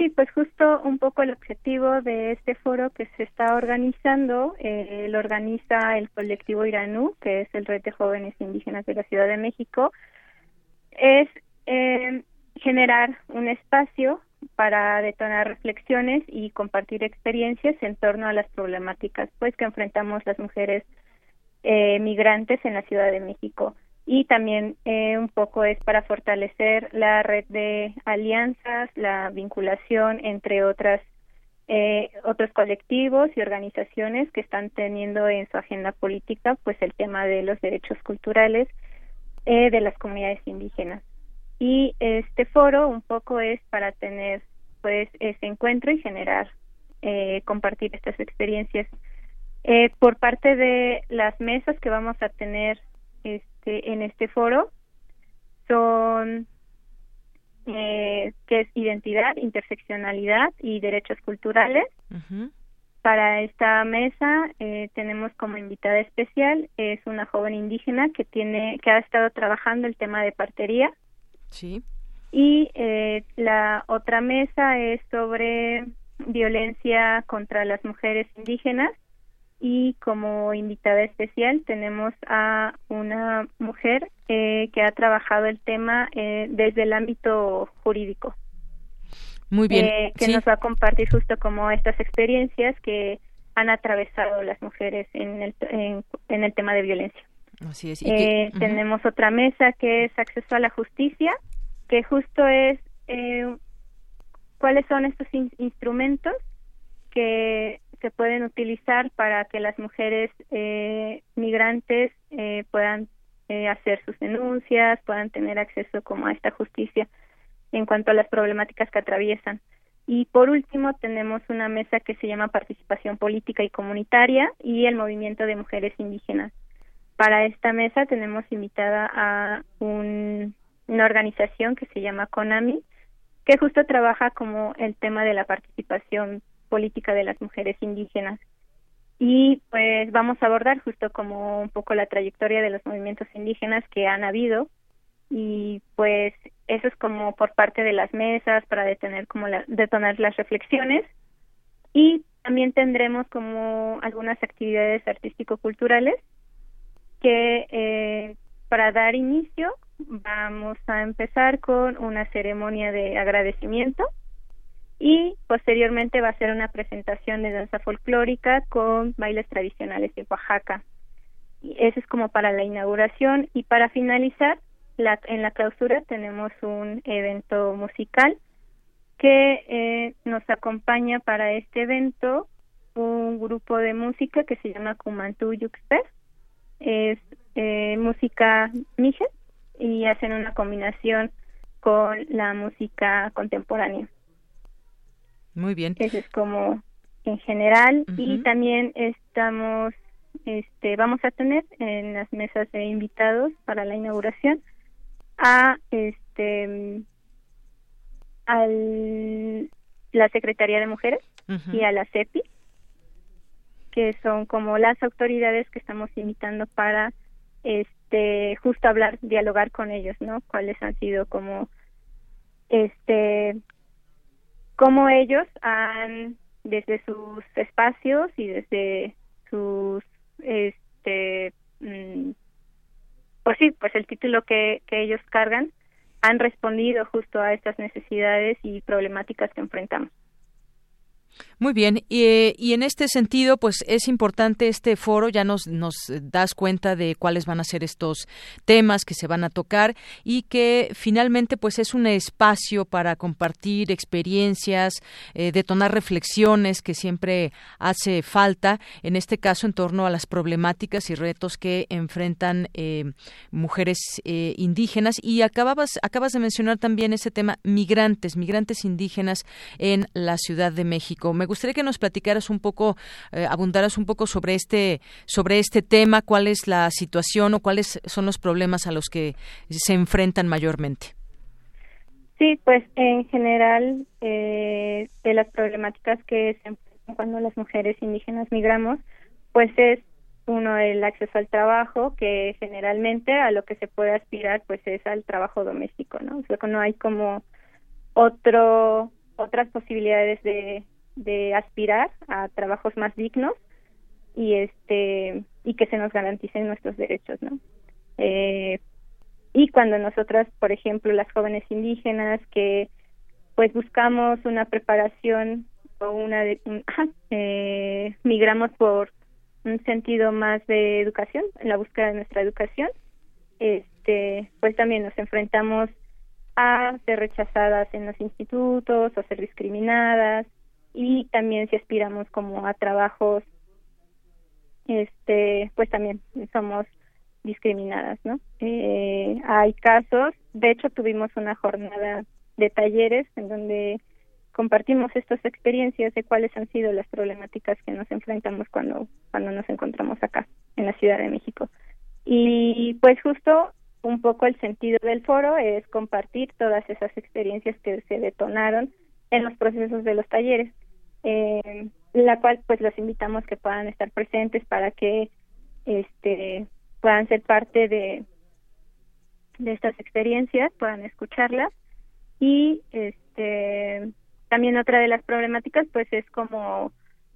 Sí, pues justo un poco el objetivo de este foro que se está organizando, eh, lo organiza el colectivo Iranú, que es el Red de Jóvenes Indígenas de la Ciudad de México, es eh, generar un espacio para detonar reflexiones y compartir experiencias en torno a las problemáticas pues que enfrentamos las mujeres eh, migrantes en la Ciudad de México y también eh, un poco es para fortalecer la red de alianzas, la vinculación entre otras eh, otros colectivos y organizaciones que están teniendo en su agenda política pues el tema de los derechos culturales eh, de las comunidades indígenas. Y este foro un poco es para tener pues ese encuentro y generar eh, compartir estas experiencias. Eh, por parte de las mesas que vamos a tener este, en este foro son eh, que es identidad, interseccionalidad y derechos culturales. Para esta mesa eh, tenemos como invitada especial es una joven indígena que tiene que ha estado trabajando el tema de partería. Sí. Y eh, la otra mesa es sobre violencia contra las mujeres indígenas y como invitada especial tenemos a una mujer eh, que ha trabajado el tema eh, desde el ámbito jurídico. Muy bien. Eh, que nos va a compartir justo como estas experiencias que han atravesado las mujeres en el, en, el tema de violencia. Así es. Tenemos otra mesa que es acceso a la justicia, que justo es cuáles son estos instrumentos que se pueden utilizar para que las mujeres eh, migrantes eh, puedan eh, hacer sus denuncias, puedan tener acceso como a esta justicia en cuanto a las problemáticas que atraviesan. Y por último tenemos una mesa que se llama Participación Política y Comunitaria y el Movimiento de Mujeres Indígenas. Para esta mesa tenemos invitada a una organización que se llama CONAMI, que justo trabaja como el tema de la participación política de las mujeres indígenas. Y pues vamos a abordar justo como un poco la trayectoria de los movimientos indígenas que han habido. Y pues eso es como por parte de las mesas para detener como la, detonar las reflexiones. Y también tendremos como algunas actividades artístico-culturales que eh, para dar inicio vamos a empezar con una ceremonia de agradecimiento y posteriormente va a ser una presentación de danza folclórica con bailes tradicionales de Oaxaca. Y eso es como para la inauguración y para finalizar, la, en la clausura tenemos un evento musical que eh, nos acompaña para este evento un grupo de música que se llama Kumantu Yuxper. Es eh, música mije y hacen una combinación con la música contemporánea. Muy bien. Eso es como en general y también estamos este vamos a tener en las mesas de invitados para la inauguración a este al la Secretaría de Mujeres y a la CEPI que son como las autoridades que estamos invitando para este justo hablar dialogar con ellos no cuáles han sido como este cómo ellos han desde sus espacios y desde sus este mm, pues sí pues el título que, que ellos cargan han respondido justo a estas necesidades y problemáticas que enfrentamos muy bien, y, y, en este sentido, pues es importante este foro, ya nos, das cuenta de cuáles van a ser estos temas que se van a tocar y que finalmente pues es un espacio para compartir experiencias, eh, detonar reflexiones que siempre hace falta, en este caso en torno a las problemáticas y retos que enfrentan eh, mujeres eh, indígenas. Y acababas, acabas de mencionar también ese tema migrantes, migrantes indígenas en la Ciudad de México. Me gustaría que nos platicaras un poco, eh, abundaras un poco sobre este, sobre este tema, cuál es la situación o cuáles son los problemas a los que se enfrentan mayormente. Sí, pues en general eh, de las problemáticas que se enfrentan cuando las mujeres indígenas migramos, pues es uno el acceso al trabajo, que generalmente a lo que se puede aspirar pues es al trabajo doméstico, ¿no? O sea, no hay como otro otras posibilidades de, de aspirar a trabajos más dignos y este y que se nos garanticen nuestros derechos no eh, y cuando nosotras por ejemplo las jóvenes indígenas que pues buscamos una preparación o una de, eh, migramos por un sentido más de educación en la búsqueda de nuestra educación este pues también nos enfrentamos a ser rechazadas en los institutos o ser discriminadas y también si aspiramos como a trabajos este pues también somos discriminadas no eh, hay casos de hecho tuvimos una jornada de talleres en donde compartimos estas experiencias de cuáles han sido las problemáticas que nos enfrentamos cuando cuando nos encontramos acá en la Ciudad de México. Y pues justo un poco el sentido del foro es compartir todas esas experiencias que se detonaron en los procesos de los talleres eh, la cual pues los invitamos que puedan estar presentes para que este puedan ser parte de estas experiencias puedan escucharlas y este también otra de las problemáticas pues es como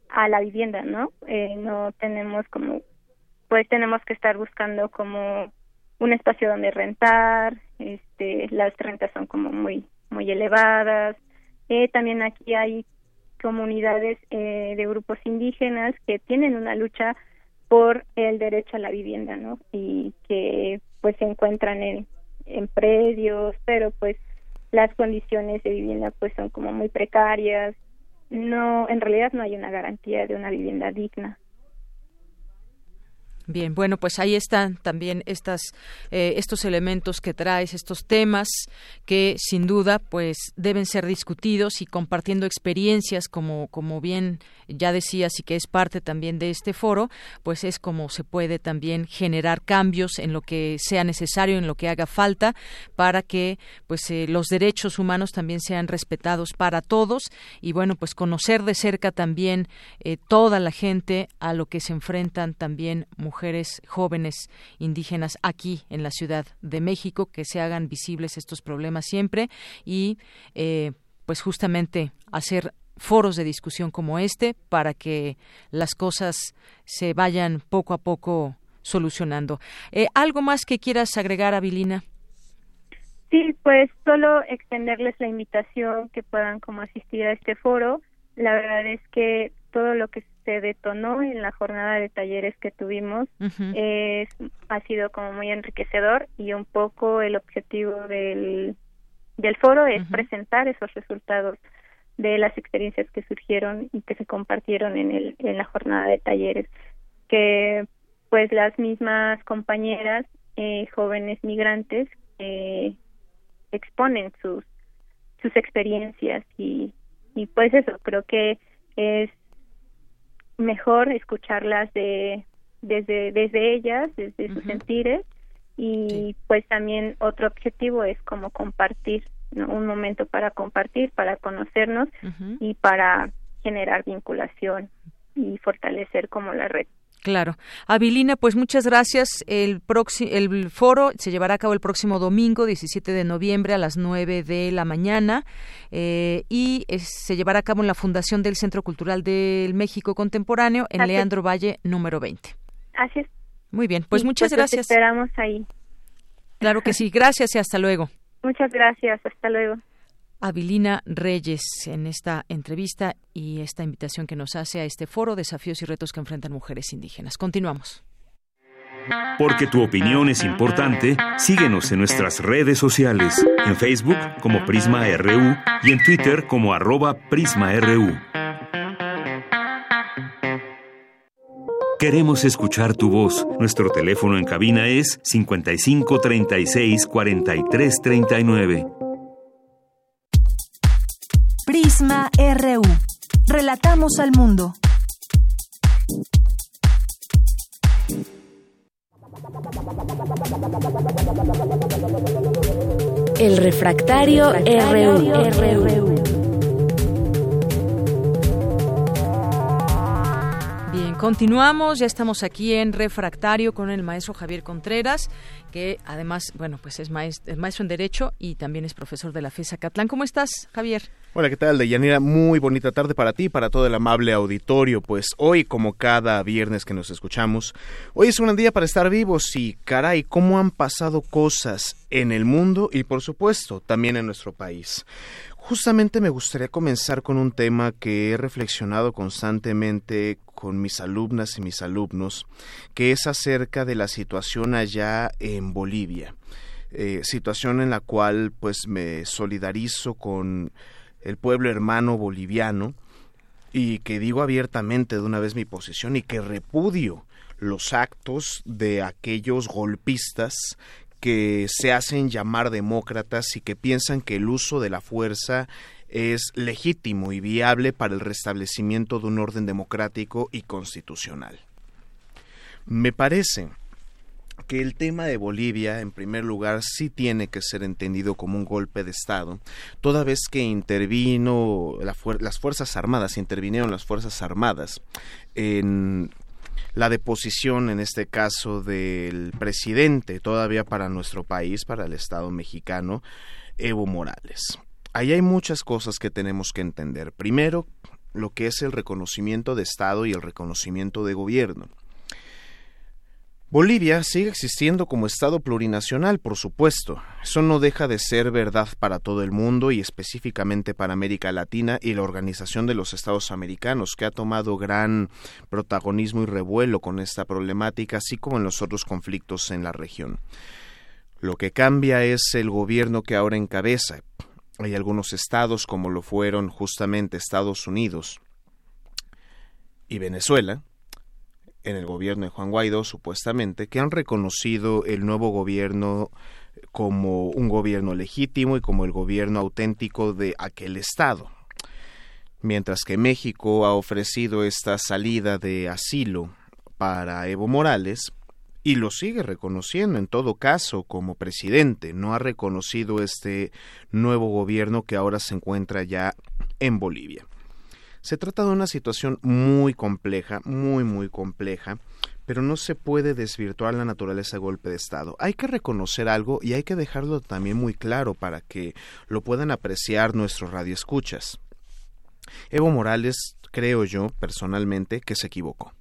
a la vivienda no eh, no tenemos como pues tenemos que estar buscando como un espacio donde rentar este las rentas son como muy muy elevadas. Eh, también aquí hay comunidades eh, de grupos indígenas que tienen una lucha por el derecho a la vivienda, ¿no? Y que pues se encuentran en, en predios, pero pues las condiciones de vivienda pues son como muy precarias. No, en realidad no hay una garantía de una vivienda digna. Bien, bueno, pues ahí están también estas, eh, estos elementos que traes, estos temas que sin duda pues deben ser discutidos y compartiendo experiencias como, como bien ya decías y que es parte también de este foro, pues es como se puede también generar cambios en lo que sea necesario, en lo que haga falta para que pues eh, los derechos humanos también sean respetados para todos y bueno, pues conocer de cerca también eh, toda la gente a lo que se enfrentan también mujeres mujeres jóvenes indígenas aquí en la Ciudad de México, que se hagan visibles estos problemas siempre y eh, pues justamente hacer foros de discusión como este para que las cosas se vayan poco a poco solucionando. Eh, ¿Algo más que quieras agregar, Abilina? Sí, pues solo extenderles la invitación que puedan como asistir a este foro. La verdad es que todo lo que se detonó en la jornada de talleres que tuvimos es, ha sido como muy enriquecedor y un poco el objetivo del, del foro es presentar esos resultados de las experiencias que surgieron y que se compartieron en, el, en la jornada de talleres que pues las mismas compañeras eh, jóvenes migrantes eh, exponen sus sus experiencias y y pues eso creo que es mejor escucharlas de desde desde ellas desde sus sentires. Y pues también otro objetivo es como compartir un momento para compartir para conocernos y para generar vinculación y fortalecer como la red. Claro. Abilina, pues muchas gracias. El, el foro se llevará a cabo el próximo domingo, 17 de noviembre, a las 9 de la mañana, eh, y se llevará a cabo en la Fundación del Centro Cultural del México Contemporáneo, en Leandro Valle, número 20. Así es. Muy bien, pues muchas pues gracias. esperamos ahí. Claro que sí. Gracias y hasta luego. Muchas gracias. Hasta luego. Abilina Reyes en esta entrevista y esta invitación que nos hace a este foro Desafíos y retos que enfrentan mujeres indígenas. Continuamos. Porque tu opinión es importante, síguenos en nuestras redes sociales, en Facebook como Prisma RU y en Twitter como arroba PrismaRU. Queremos escuchar tu voz. Nuestro teléfono en cabina es 55 36 43 39. Prisma RU. Relatamos al mundo. El refractario, RU. Continuamos, ya estamos aquí en Refractario con el maestro Javier Contreras, que además, bueno, pues es maestro, es maestro en Derecho y también es profesor de la FESA Catlán. ¿Cómo estás, Javier? Hola, ¿qué tal, Deyanira? Muy bonita tarde para ti para todo el amable auditorio. Pues hoy, como cada viernes que nos escuchamos, hoy es un día para estar vivos y, caray, cómo han pasado cosas en el mundo y, por supuesto, también en nuestro país. Justamente me gustaría comenzar con un tema que he reflexionado constantemente con mis alumnas y mis alumnos, que es acerca de la situación allá en Bolivia. Eh, situación en la cual pues me solidarizo con el pueblo hermano boliviano y que digo abiertamente de una vez mi posición y que repudio los actos de aquellos golpistas que se hacen llamar demócratas y que piensan que el uso de la fuerza es legítimo y viable para el restablecimiento de un orden democrático y constitucional. Me parece que el tema de Bolivia, en primer lugar, sí tiene que ser entendido como un golpe de Estado, toda vez que intervino las Fuerzas Armadas, intervinieron las Fuerzas Armadas en la deposición, en este caso, del presidente, todavía para nuestro país, para el Estado mexicano, Evo Morales. Ahí hay muchas cosas que tenemos que entender. Primero, lo que es el reconocimiento de Estado y el reconocimiento de gobierno. Bolivia sigue existiendo como Estado plurinacional, por supuesto. Eso no deja de ser verdad para todo el mundo y específicamente para América Latina y la Organización de los Estados Americanos, que ha tomado gran protagonismo y revuelo con esta problemática, así como en los otros conflictos en la región. Lo que cambia es el gobierno que ahora encabeza. Hay algunos estados, como lo fueron justamente Estados Unidos y Venezuela, en el gobierno de Juan Guaidó, supuestamente, que han reconocido el nuevo gobierno como un gobierno legítimo y como el gobierno auténtico de aquel Estado. Mientras que México ha ofrecido esta salida de asilo para Evo Morales y lo sigue reconociendo en todo caso como presidente, no ha reconocido este nuevo gobierno que ahora se encuentra ya en Bolivia. Se trata de una situación muy compleja, muy, muy compleja, pero no se puede desvirtuar la naturaleza de golpe de Estado. Hay que reconocer algo y hay que dejarlo también muy claro para que lo puedan apreciar nuestros radioescuchas. Evo Morales, creo yo, personalmente, que se equivocó.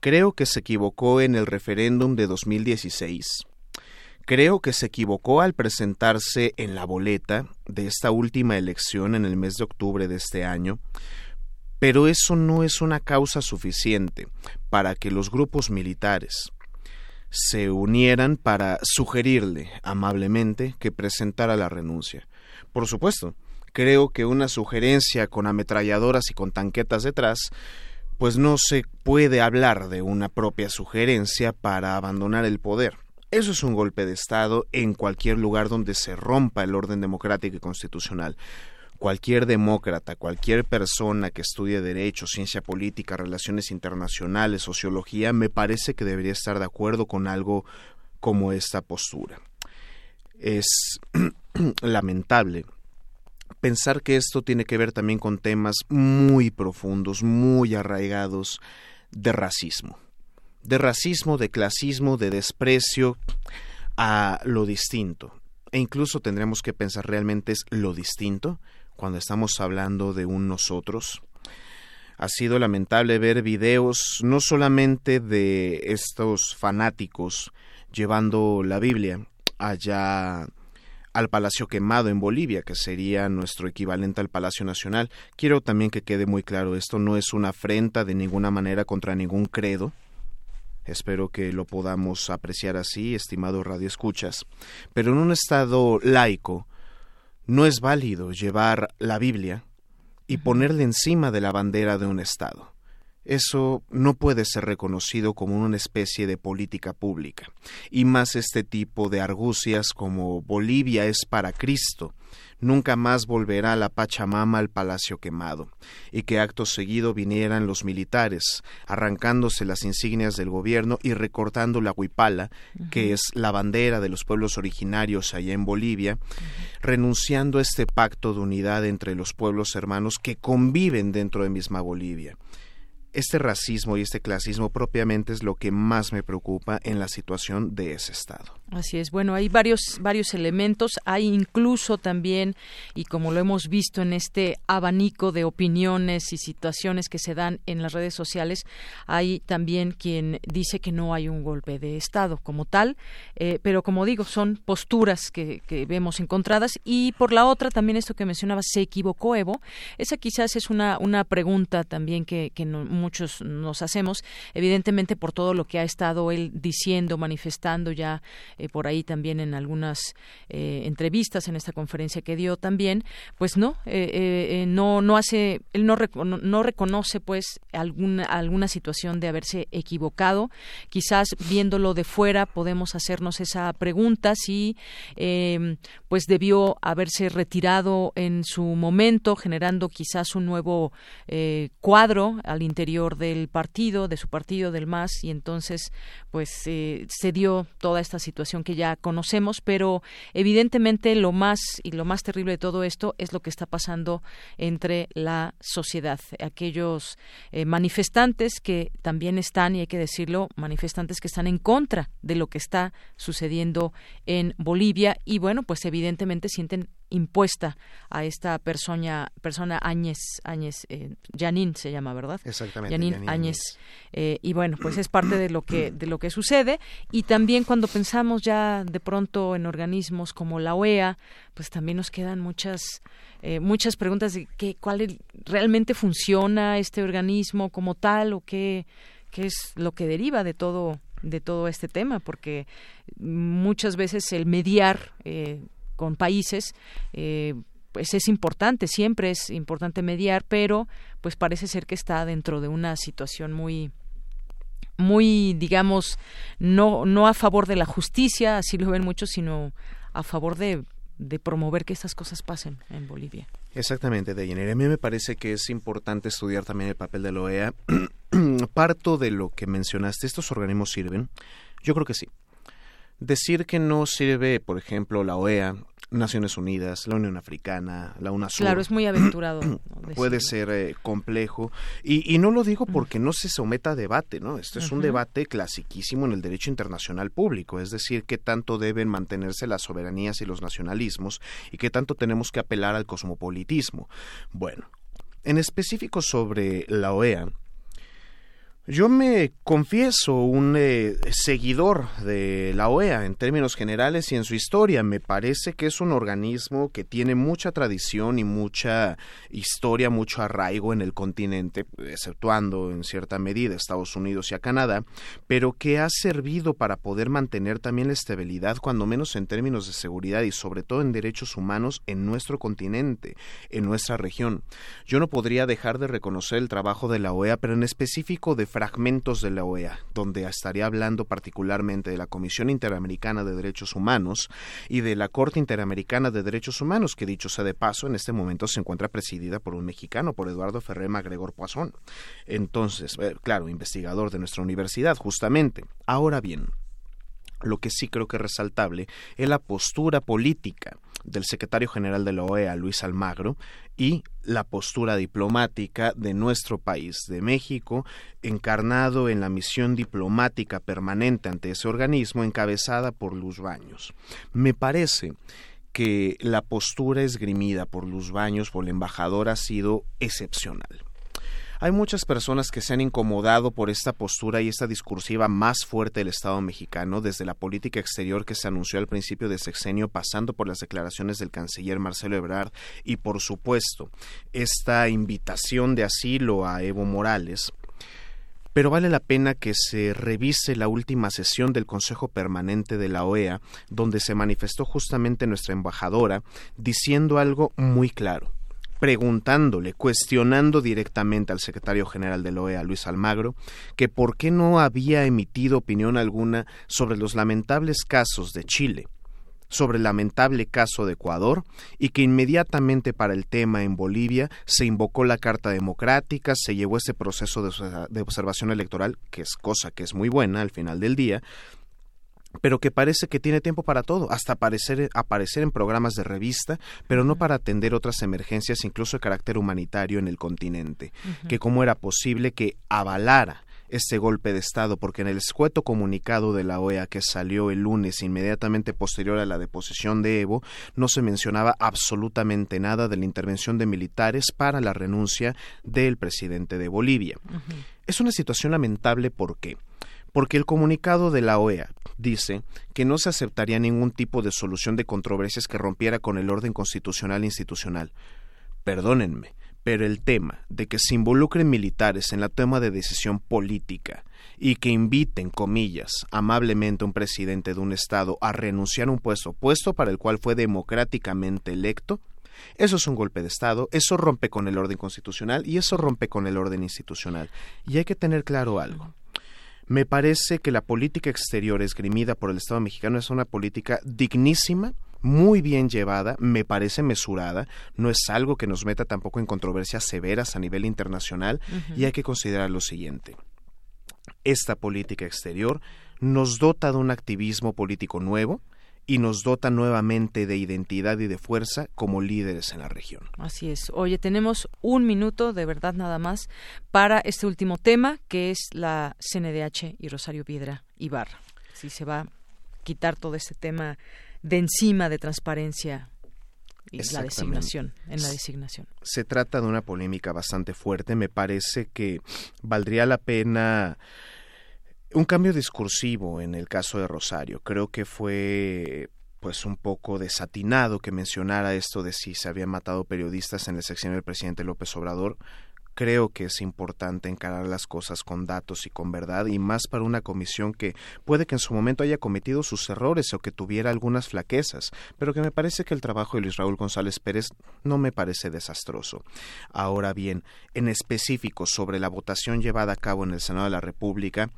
Creo que se equivocó en el referéndum de 2016. Creo que se equivocó al presentarse en la boleta de esta última elección en el mes de octubre de este año, pero eso no es una causa suficiente para que los grupos militares se unieran para sugerirle amablemente que presentara la renuncia. Por supuesto, creo que una sugerencia con ametralladoras y con tanquetas detrás, pues no se puede hablar de una propia sugerencia para abandonar el poder. Eso es un golpe de Estado en cualquier lugar donde se rompa el orden democrático y constitucional cualquier demócrata, cualquier persona que estudie derecho, ciencia política, relaciones internacionales, sociología, me parece que debería estar de acuerdo con algo como esta postura. Es lamentable, pensar que esto tiene que ver también con temas muy profundos, muy arraigados de racismo. De racismo, de clasismo, de desprecio a lo distinto. E incluso tendremos que pensar realmente es lo distinto cuando estamos hablando de un nosotros. Ha sido lamentable ver videos no solamente de estos fanáticos llevando la Biblia allá al Palacio Quemado en Bolivia, que sería nuestro equivalente al Palacio Nacional. Quiero también que quede muy claro, esto no es una afrenta de ninguna manera contra ningún credo. Espero que lo podamos apreciar así, estimado Radio Escuchas. Pero en un estado laico no es válido llevar la Biblia y ponerle encima de la bandera de un Estado. Eso no puede ser reconocido como una especie de política pública. Y más este tipo de argucias como Bolivia es para Cristo, nunca más volverá la Pachamama al palacio quemado, y que acto seguido vinieran los militares, arrancándose las insignias del gobierno y recortando la huipala, que es la bandera de los pueblos originarios allá en Bolivia, renunciando a este pacto de unidad entre los pueblos hermanos que conviven dentro de misma Bolivia este racismo y este clasismo propiamente es lo que más me preocupa en la situación de ese Estado. Así es. Bueno, hay varios varios elementos. Hay incluso también, y como lo hemos visto en este abanico de opiniones y situaciones que se dan en las redes sociales, hay también quien dice que no hay un golpe de Estado como tal, eh, pero como digo, son posturas que, vemos encontradas. Y por la otra, también esto que mencionaba, ¿se equivocó Evo? Esa quizás es una, una pregunta también que, que muchos nos hacemos, evidentemente por todo lo que ha estado él diciendo, manifestando ya eh, por ahí también en algunas eh, entrevistas en esta conferencia que dio también, pues no, eh, no, no hace, él no, no reconoce pues alguna, alguna situación de haberse equivocado. Quizás viéndolo de fuera podemos hacernos esa pregunta si em, pues debió haberse retirado en su momento, generando quizás un nuevo cuadro al interior del partido, de su partido, del MAS, y entonces pues se dio toda esta situación que ya conocemos, pero evidentemente lo más y lo más terrible de todo esto es lo que está pasando entre la sociedad. Aquellos eh, manifestantes que también están, y hay que decirlo, manifestantes que están en contra de lo que está sucediendo en Bolivia y bueno, pues evidentemente sienten impuesta a esta persona, persona Áñez, Áñez eh, se llama, ¿verdad? Exactamente. Yanín Áñez. Eh, y bueno, pues es parte de lo que de lo que sucede y también cuando pensamos ya de pronto en organismos como la OEA, pues también nos quedan muchas eh, muchas preguntas de qué cuál realmente funciona este organismo como tal o qué qué es lo que deriva de todo de todo este tema porque muchas veces el mediar eh, con países, eh, pues es importante, siempre es importante mediar, pero pues parece ser que está dentro de una situación muy muy digamos no no a favor de la justicia así lo ven muchos sino a favor de, promover que estas cosas pasen en Bolivia. Exactamente de A mí me parece que es importante estudiar también el papel de la OEA parto de lo que mencionaste estos organismos sirven yo creo que sí Decir que no sirve, por ejemplo, la OEA, Naciones Unidas, la Unión Africana, la UNASUR. Claro, es muy aventurado. puede ser eh, complejo. Y, no lo digo porque no se someta a debate, ¿no? Este es un debate clasiquísimo en el derecho internacional público, es decir, qué tanto deben mantenerse las soberanías y los nacionalismos y qué tanto tenemos que apelar al cosmopolitismo. Bueno, en específico sobre la OEA, yo me confieso un eh, seguidor de la OEA en términos generales y en su historia. Me parece que es un organismo que tiene mucha tradición y mucha historia, mucho arraigo en el continente, exceptuando en cierta medida Estados Unidos y a Canadá, pero que ha servido para poder mantener también la estabilidad, cuando menos en términos de seguridad y sobre todo en derechos humanos en nuestro continente, en nuestra región. Yo no podría dejar de reconocer el trabajo de la OEA, pero en específico de fragmentos de la OEA, donde estaría hablando particularmente de la Comisión Interamericana de Derechos Humanos y de la Corte Interamericana de Derechos Humanos, que dicho sea de paso, en este momento se encuentra presidida por un mexicano, por Eduardo Ferrer Magregor Poisson. Entonces, eh, claro, investigador de nuestra universidad, justamente. Ahora bien, lo que sí creo que es resaltable es la postura política del secretario general de la OEA, Luis Almagro, y la postura diplomática de nuestro país, de México, encarnado en la misión diplomática permanente ante ese organismo encabezada por Luz Baños. Me parece que la postura esgrimida por Luz Baños, por el embajador, ha sido excepcional. Hay muchas personas que se han incomodado por esta postura y esta discursiva más fuerte del Estado mexicano, desde la política exterior que se anunció al principio de sexenio, pasando por las declaraciones del canciller Marcelo Ebrard y, por supuesto, esta invitación de asilo a Evo Morales. Pero vale la pena que se revise la última sesión del Consejo Permanente de la OEA, donde se manifestó justamente nuestra embajadora diciendo algo muy claro preguntándole, cuestionando directamente al secretario general de la OEA, Luis Almagro, que por qué no había emitido opinión alguna sobre los lamentables casos de Chile, sobre el lamentable caso de Ecuador y que inmediatamente para el tema en Bolivia se invocó la Carta Democrática, se llevó ese proceso de, observación electoral, que es cosa que es muy buena al final del día, pero que parece que tiene tiempo para todo, hasta aparecer, aparecer en programas de revista, pero no para atender otras emergencias, incluso de carácter humanitario en el continente, que cómo era posible que avalara este golpe de Estado, porque en el escueto comunicado de la OEA que salió el lunes inmediatamente posterior a la deposición de Evo, no se mencionaba absolutamente nada de la intervención de militares para la renuncia del presidente de Bolivia. Es una situación lamentable porque porque el comunicado de la OEA dice que no se aceptaría ningún tipo de solución de controversias que rompiera con el orden constitucional e institucional. Perdónenme, pero el tema de que se involucren militares en la toma de decisión política y que inviten, comillas, amablemente a un presidente de un Estado a renunciar a un puesto, puesto para el cual fue democráticamente electo, eso es un golpe de Estado, eso rompe con el orden constitucional y eso rompe con el orden institucional. Y hay que tener claro algo. Me parece que la política exterior esgrimida por el Estado mexicano es una política dignísima, muy bien llevada, me parece mesurada, no es algo que nos meta tampoco en controversias severas a nivel internacional y hay que considerar lo siguiente. Esta política exterior nos dota de un activismo político nuevo, y nos dota nuevamente de identidad y de fuerza como líderes en la región. Así es. Oye, tenemos un minuto, de verdad nada más, para este último tema, que es la CNDH y Rosario Piedra Ibarra. Si se va a quitar todo este tema de encima de transparencia y la designación, en la designación. Se trata de una polémica bastante fuerte. Me parece que valdría la pena un cambio discursivo en el caso de Rosario. Creo que fue pues un poco desatinado que mencionara esto de si se habían matado periodistas en el sexenio del presidente López Obrador creo que es importante encarar las cosas con datos y con verdad y más para una comisión que puede que en su momento haya cometido sus errores o que tuviera algunas flaquezas, pero que me parece que el trabajo de Luis Raúl González Pérez no me parece desastroso. Ahora bien, en específico sobre la votación llevada a cabo en el Senado de la República,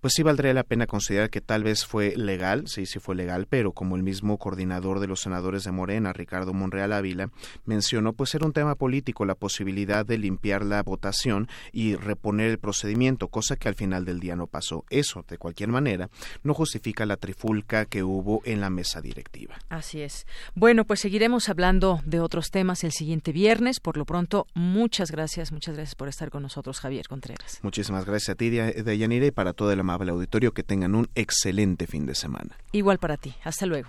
pues sí valdría la pena considerar que tal vez fue legal, sí, sí fue legal, pero como el mismo coordinador de los senadores de Morena, Ricardo Monreal Ávila, mencionó, pues era un tema político la posibilidad de limpiar la votación y reponer el procedimiento, cosa que al final del día no pasó. Eso, de cualquier manera, no justifica la trifulca que hubo en la mesa directiva. Así es. Bueno, pues seguiremos hablando de otros temas el siguiente viernes. Por lo pronto, muchas gracias, muchas gracias por estar con nosotros, Javier Contreras. Muchísimas gracias a ti, Deyanira, y para todo el amable auditorio. Que tengan un excelente fin de semana. Igual para ti. Hasta luego.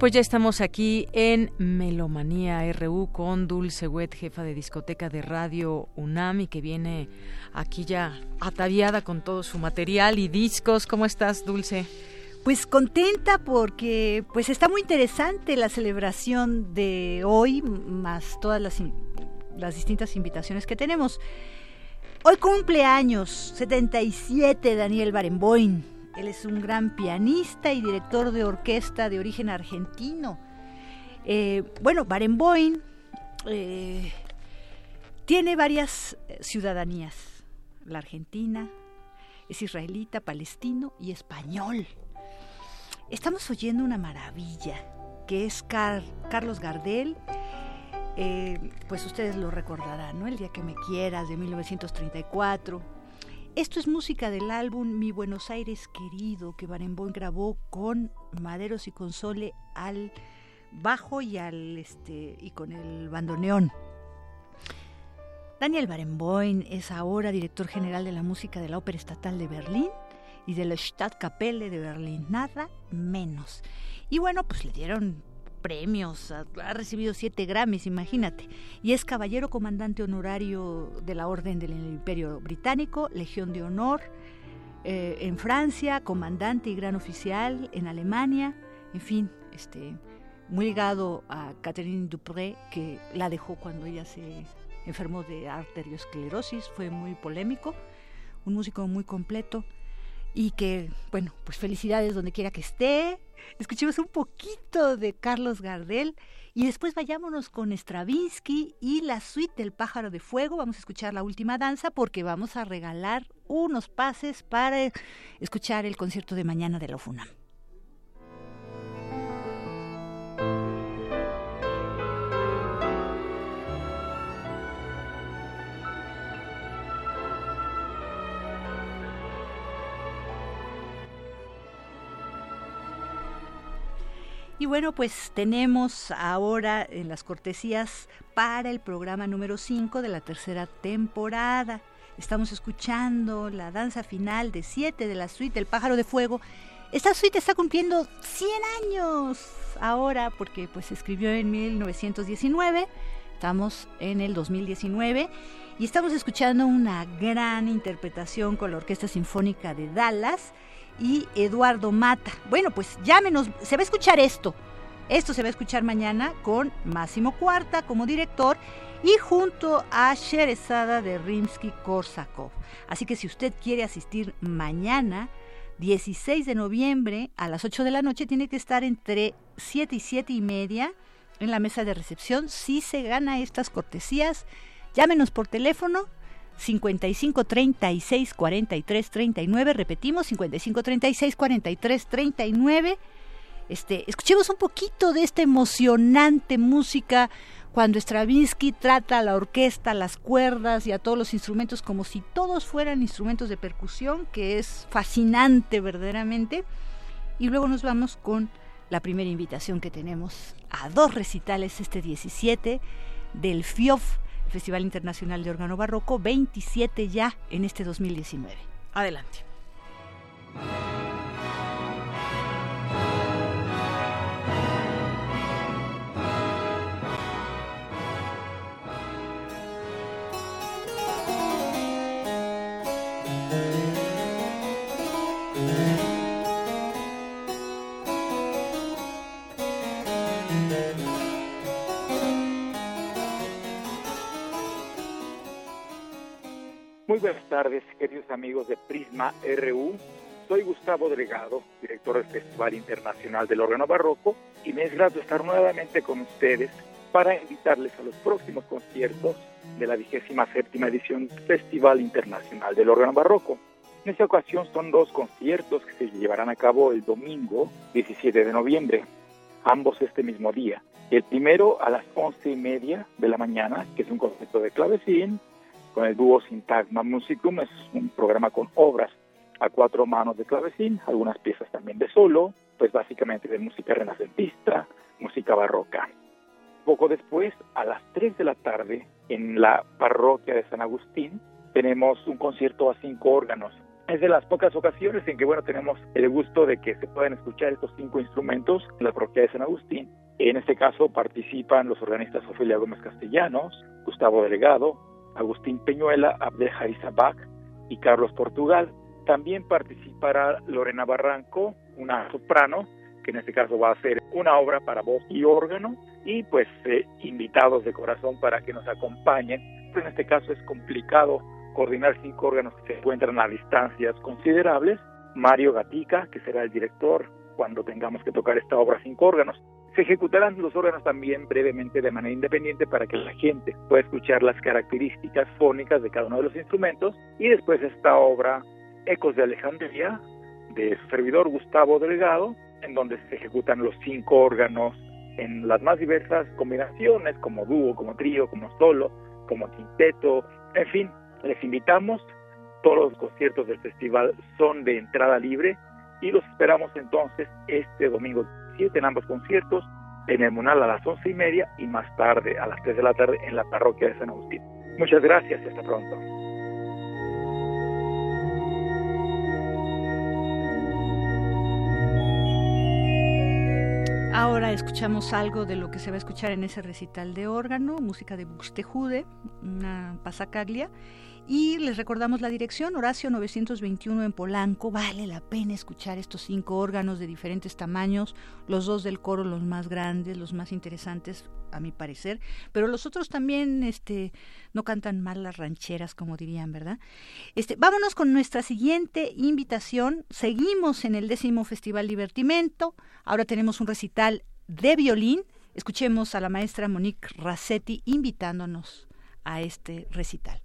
pues ya estamos aquí en Melomanía RU con Dulce Wet, jefa de discoteca de Radio UNAM y que viene aquí ya ataviada con todo su material y discos. ¿Cómo estás, Dulce? Pues contenta porque pues está muy interesante la celebración de hoy, más todas las, distintas invitaciones que tenemos. Hoy cumpleaños 77 Daniel Barenboim él es un gran pianista y director de orquesta de origen argentino. Eh, bueno, Barenboim eh, tiene varias eh, ciudadanías. La argentina, es israelita, palestino y español. Estamos oyendo una maravilla, que es Carlos Gardel. pues ustedes lo recordarán, ¿no? El día que me quieras, de 1934 esto es música del álbum Mi Buenos Aires Querido que Barenboim grabó con Maderos y Console al bajo y al este y con el bandoneón. Daniel Barenboim es ahora director general de la música de la Ópera Estatal de Berlín y de la Stadtkapelle de Berlín, nada menos. Y bueno, pues le dieron premios, ha, recibido siete Grammys, imagínate. Y es caballero comandante honorario de la Orden del Imperio Británico, Legión de Honor eh, en Francia, comandante y gran oficial en Alemania, en fin, este, muy ligado a Catherine Dupré, que la dejó cuando ella se enfermó de arteriosclerosis, fue muy polémico, un músico muy completo y que, bueno, pues felicidades donde quiera que esté. Escuchemos un poquito de Carlos Gardel y después vayámonos con Stravinsky y la suite del pájaro de fuego. Vamos a escuchar la última danza porque vamos a regalar unos pases para escuchar el concierto de mañana de la UFUNAM. Y bueno, pues tenemos ahora en las cortesías para el programa número 5 de la tercera temporada. Estamos escuchando la danza final de 7 de la suite El pájaro de fuego. Esta suite está cumpliendo 100 años ahora porque pues se escribió en 1919. Estamos en el 2019 y estamos escuchando una gran interpretación con la Orquesta Sinfónica de Dallas y Eduardo Mata. Bueno, pues llámenos, se va a escuchar esto. Esto se va a escuchar mañana con Máximo Cuarta como director y junto a Sherezada de Rimsky-Korsakov. Así que si usted quiere asistir mañana, 16 de noviembre a las 8 de la noche, tiene que estar entre 7 y 7 y media en la mesa de recepción. Si se gana estas cortesías, llámenos por teléfono 55 36 43 39, repetimos 55 36 43 39. Este, escuchemos un poquito de esta emocionante música cuando Stravinsky trata a la orquesta, las cuerdas y a todos los instrumentos como si todos fueran instrumentos de percusión, que es fascinante verdaderamente. Y luego nos vamos con la primera invitación que tenemos a dos recitales este 17 del FIOF Festival Internacional de Órgano Barroco, 27 ya en este 2019. Adelante. Muy buenas tardes, queridos amigos de Prisma RU. Soy Gustavo Delgado, director del Festival Internacional del Órgano Barroco, y me es grato estar nuevamente con ustedes para invitarles a los próximos conciertos de la vigésima séptima edición del Festival Internacional del Órgano Barroco. En esta ocasión son dos conciertos que se llevarán a cabo el domingo 17 de noviembre, ambos este mismo día. El primero a las once y media de la mañana, que es un concierto de clavecín, con el dúo Sintagma Musicum. Es un programa con obras a cuatro manos de clavecín, algunas piezas también de solo, pues básicamente de música renacentista, música barroca. Poco después, a las 3 de la tarde, en la parroquia de San Agustín, tenemos un concierto a cinco órganos. es de las pocas ocasiones en que, bueno, tenemos el gusto de que se puedan escuchar estos cinco instrumentos en la parroquia de San Agustín. En este caso participan los organistas Ofelia Gómez Castellanos, Gustavo Delegado, Agustín Peñuela, Abdel Bach y Carlos Portugal. También participará Lorena Barranco, una soprano, que en este caso va a hacer una obra para voz y órgano, y pues eh, invitados de corazón para que nos acompañen. En este caso es complicado coordinar cinco órganos que se encuentran a distancias considerables. Mario Gatica, que será el director cuando tengamos que tocar esta obra cinco órganos. Se ejecutarán los órganos también brevemente de manera independiente para que la gente pueda escuchar las características fónicas de cada uno de los instrumentos. Y después esta obra Ecos de Alejandría de su servidor Gustavo Delgado, en donde se ejecutan los cinco órganos en las más diversas combinaciones, como dúo, como trío, como solo, como quinteto, en fin, les invitamos, todos los conciertos del festival son de entrada libre y los esperamos entonces este domingo 7 en ambos conciertos, en el Munal a las once y media y más tarde a las 3 de la tarde en la parroquia de San Agustín. Muchas gracias y hasta pronto. Ahora escuchamos algo de lo que se va a escuchar en ese recital de órgano, música de Buxtejude, una pasacaglia, y les recordamos la dirección, Horacio 921 en Polanco. Vale la pena escuchar estos cinco órganos de diferentes tamaños, los dos del coro los más grandes, los más interesantes a mi parecer, pero los otros también este no cantan mal las rancheras como dirían, ¿verdad? Este, vámonos con nuestra siguiente invitación. Seguimos en el décimo Festival Divertimento. Ahora tenemos un recital de violín. Escuchemos a la maestra Monique Rassetti invitándonos a este recital.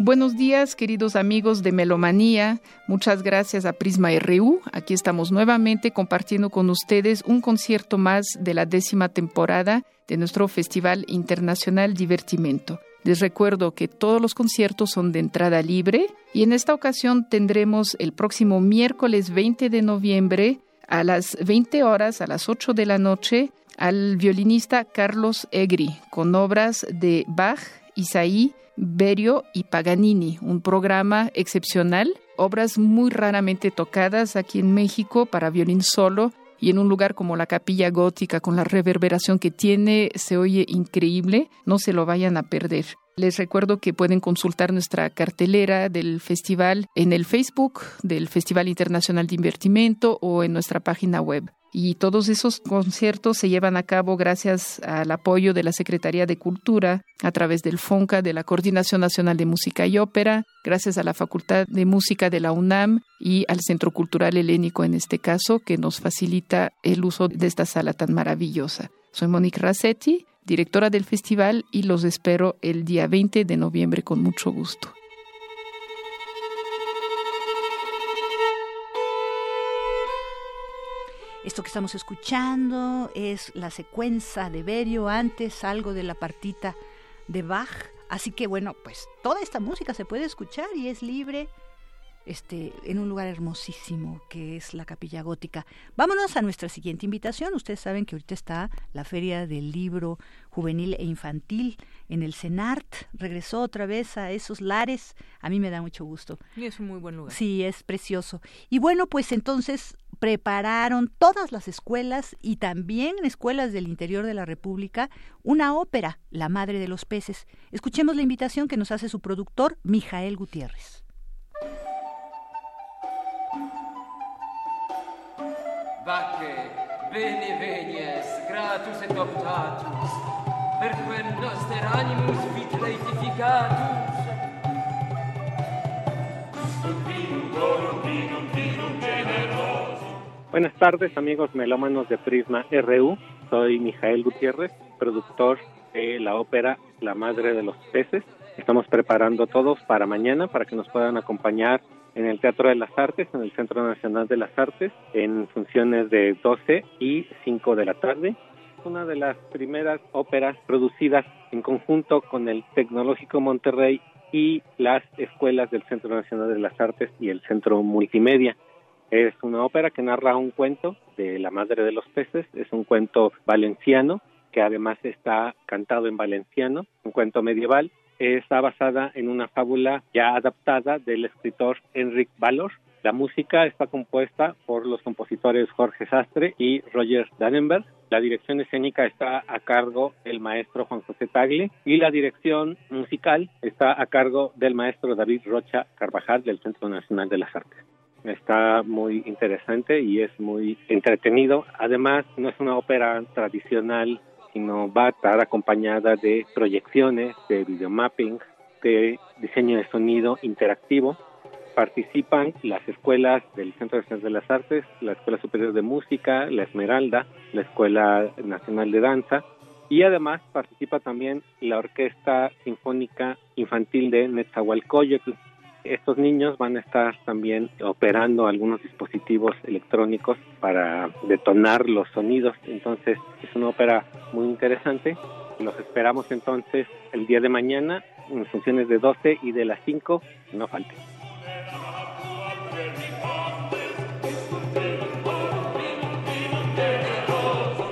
Buenos días, queridos amigos de Melomanía. Muchas gracias a Prisma RU. Aquí estamos nuevamente compartiendo con ustedes un concierto más de la décima temporada de nuestro Festival Internacional Divertimento. Les recuerdo que todos los conciertos son de entrada libre y en esta ocasión tendremos el próximo miércoles 20 de noviembre a las 20 horas, a las 8 de la noche, al violinista Carlos Egri con obras de Bach, Isaí, Berio y Paganini, un programa excepcional, obras muy raramente tocadas aquí en México para violín solo y en un lugar como la capilla gótica con la reverberación que tiene se oye increíble, no se lo vayan a perder. Les recuerdo que pueden consultar nuestra cartelera del festival en el Facebook del Festival Internacional de Invertimento o en nuestra página web. Y todos esos conciertos se llevan a cabo gracias al apoyo de la Secretaría de Cultura a través del FONCA, de la Coordinación Nacional de Música y Ópera, gracias a la Facultad de Música de la UNAM y al Centro Cultural Helénico en este caso, que nos facilita el uso de esta sala tan maravillosa. Soy Monique Rassetti, directora del festival, y los espero el día 20 de noviembre con mucho gusto. Esto que estamos escuchando es la secuencia de Berio, antes algo de la partita de Bach. Así que bueno, pues toda esta música se puede escuchar y es libre este, en un lugar hermosísimo que es la Capilla Gótica. Vámonos a nuestra siguiente invitación. Ustedes saben que ahorita está la Feria del Libro Juvenil e Infantil en el CENART. Regresó otra vez a esos lares. A mí me da mucho gusto. Y es un muy buen lugar. Sí, es precioso. Y bueno, pues entonces prepararon todas las escuelas y también escuelas del interior de la República una ópera, La Madre de los Peces. Escuchemos la invitación que nos hace su productor, Mijael Gutiérrez. Bacche, bene venies, gratus et optatus, noster animus vit laetificatus. Buenas tardes amigos melómanos de Prisma RU, soy Mijael Gutiérrez, productor de la ópera La Madre de los Peces. Estamos preparando todos para mañana para que nos puedan acompañar en el Teatro de las Artes, en el Centro Nacional de las Artes, en funciones de 12 y 5 de la tarde. Una de las primeras óperas producidas en conjunto con el Tecnológico Monterrey y las escuelas del Centro Nacional de las Artes y el Centro Multimedia. Es una ópera que narra un cuento de la madre de los peces, es un cuento valenciano que además está cantado en valenciano, un cuento medieval. Está basada en una fábula ya adaptada del escritor Enric Valor. La música está compuesta por los compositores Jorge Sastre y Roger Dannenberg. La dirección escénica está a cargo del maestro Juan José Tagle y la dirección musical está a cargo del maestro David Rocha Carvajal del Centro Nacional de las Artes. Está muy interesante y es muy entretenido. Además, no es una ópera tradicional, sino va a estar acompañada de proyecciones, de videomapping, de diseño de sonido interactivo. Participan las escuelas del Centro Nacional de las Artes, la Escuela Superior de Música, la Esmeralda, la Escuela Nacional de Danza y además participa también la Orquesta Sinfónica Infantil de Netzahualcoyotl, estos niños van a estar también operando algunos dispositivos electrónicos para detonar los sonidos. Entonces es una ópera muy interesante. Los esperamos entonces el día de mañana en funciones de 12 y de las 5. No falte.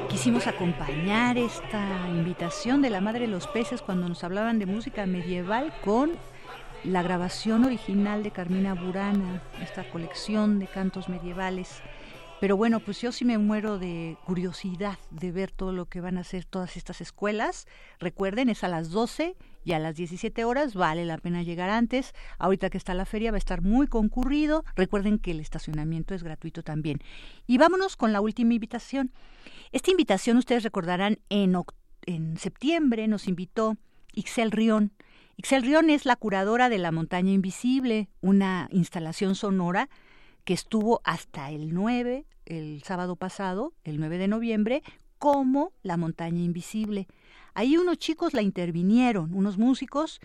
Quisimos acompañar esta invitación de la Madre de los Peces cuando nos hablaban de música medieval con la grabación original de Carmina Burana, esta colección de cantos medievales. Pero bueno, pues yo sí me muero de curiosidad de ver todo lo que van a hacer todas estas escuelas. Recuerden, es a las 12 y a las 17 horas, vale la pena llegar antes. Ahorita que está la feria va a estar muy concurrido. Recuerden que el estacionamiento es gratuito también. Y vámonos con la última invitación. Esta invitación ustedes recordarán en, en septiembre nos invitó Ixel Rión Ixel Rion es la curadora de La Montaña Invisible, una instalación sonora que estuvo hasta el 9, el sábado pasado, el 9 de noviembre, como La Montaña Invisible. Ahí unos chicos la intervinieron, unos músicos,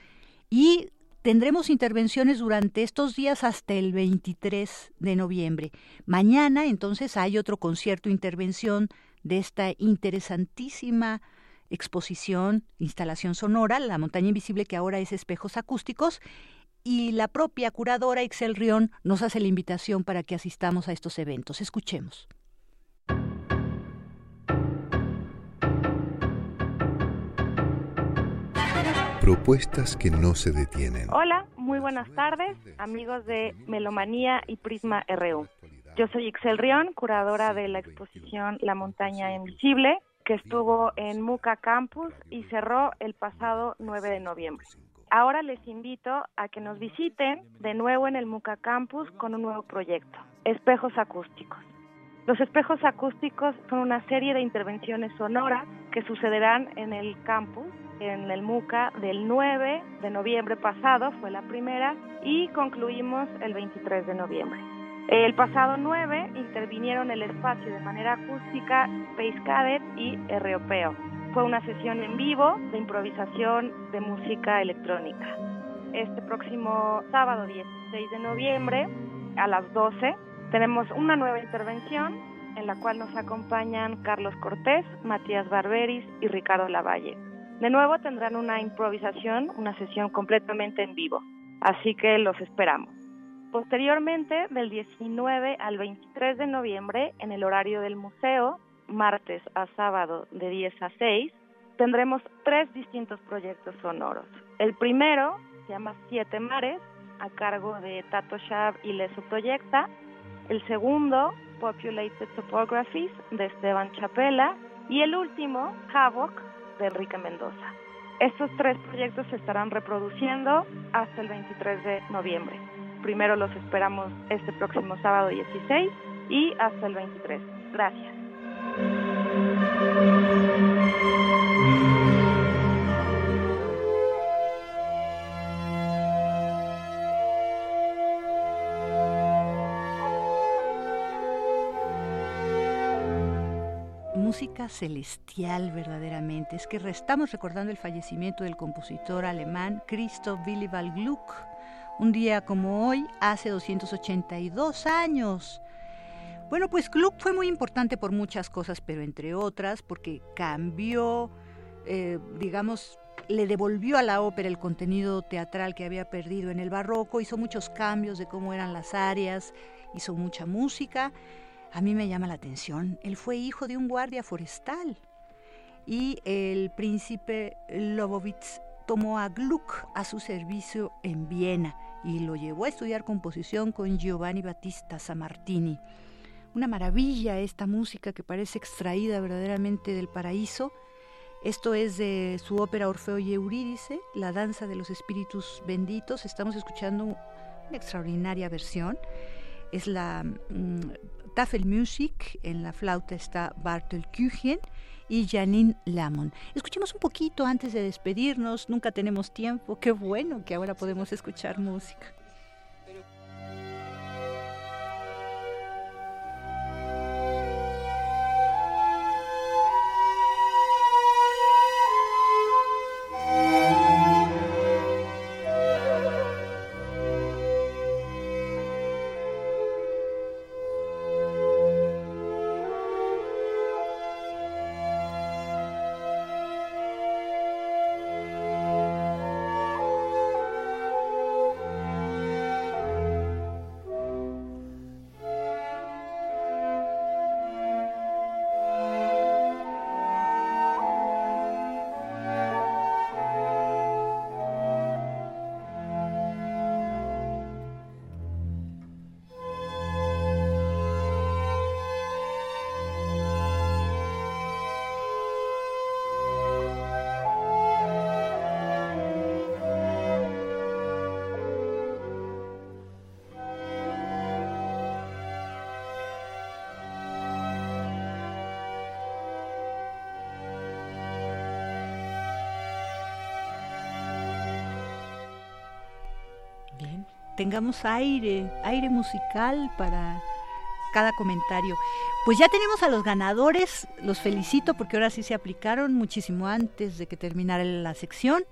y tendremos intervenciones durante estos días hasta el 23 de noviembre. Mañana entonces hay otro concierto intervención de esta interesantísima exposición, instalación sonora, La montaña invisible que ahora es espejos acústicos, y la propia curadora Excel Rion nos hace la invitación para que asistamos a estos eventos. Escuchemos. Propuestas que no se detienen. Hola, muy buenas tardes, amigos de Melomanía y Prisma RU. Yo soy Excel Rion, curadora de la exposición La montaña invisible, estuvo en Muca Campus y cerró el pasado 9 de noviembre. Ahora les invito a que nos visiten de nuevo en el Muca Campus con un nuevo proyecto, Espejos Acústicos. Los espejos acústicos son una serie de intervenciones sonoras que sucederán en el campus, en el MUCA, del 9 de noviembre pasado, fue la primera, y concluimos el 23 de noviembre. El pasado 9 intervinieron el espacio de manera acústica Space Cadet y Europeo. Fue una sesión en vivo de improvisación de música electrónica. Este próximo sábado 16 de noviembre a las 12 tenemos una nueva intervención en la cual nos acompañan Carlos Cortés, Matías Barberis y Ricardo Lavalle. De nuevo tendrán una improvisación, una sesión completamente en vivo, así que los esperamos. Posteriormente, del 19 al 23 de noviembre, en el horario del museo, martes a sábado de 10 a 6, tendremos tres distintos proyectos sonoros. El primero se llama Siete Mares, a cargo de Tato Shab y Leso Proyecta. El segundo, Populated Topographies, de Esteban Chapela. Y el último, Havoc, de Enrique Mendoza. Estos tres proyectos se estarán reproduciendo hasta el 23 de noviembre. Primero los esperamos este próximo sábado 16 y hasta el 23. Gracias. música celestial verdaderamente. Es que estamos recordando el fallecimiento del compositor alemán Christoph Willibald Gluck, un día como hoy, hace 282 años. Bueno, pues Gluck fue muy importante por muchas cosas, pero entre otras porque cambió, eh, digamos, le devolvió a la ópera el contenido teatral que había perdido en el barroco, hizo muchos cambios de cómo eran las áreas, hizo mucha música. A mí me llama la atención, él fue hijo de un guardia forestal y el príncipe Lobovitz tomó a Gluck a su servicio en Viena y lo llevó a estudiar composición con Giovanni Battista Sammartini. Una maravilla esta música que parece extraída verdaderamente del paraíso. Esto es de su ópera Orfeo y Eurídice, La danza de los espíritus benditos. Estamos escuchando una extraordinaria versión. Es la mm, Tafelmusik, en la flauta está Bartel Küchen y Janine Lamon. Escuchemos un poquito antes de despedirnos, nunca tenemos tiempo, qué bueno que ahora podemos escuchar música. Tengamos aire, aire musical para cada comentario. Pues ya tenemos a los ganadores, los felicito porque ahora sí se aplicaron muchísimo antes de que terminara la sección.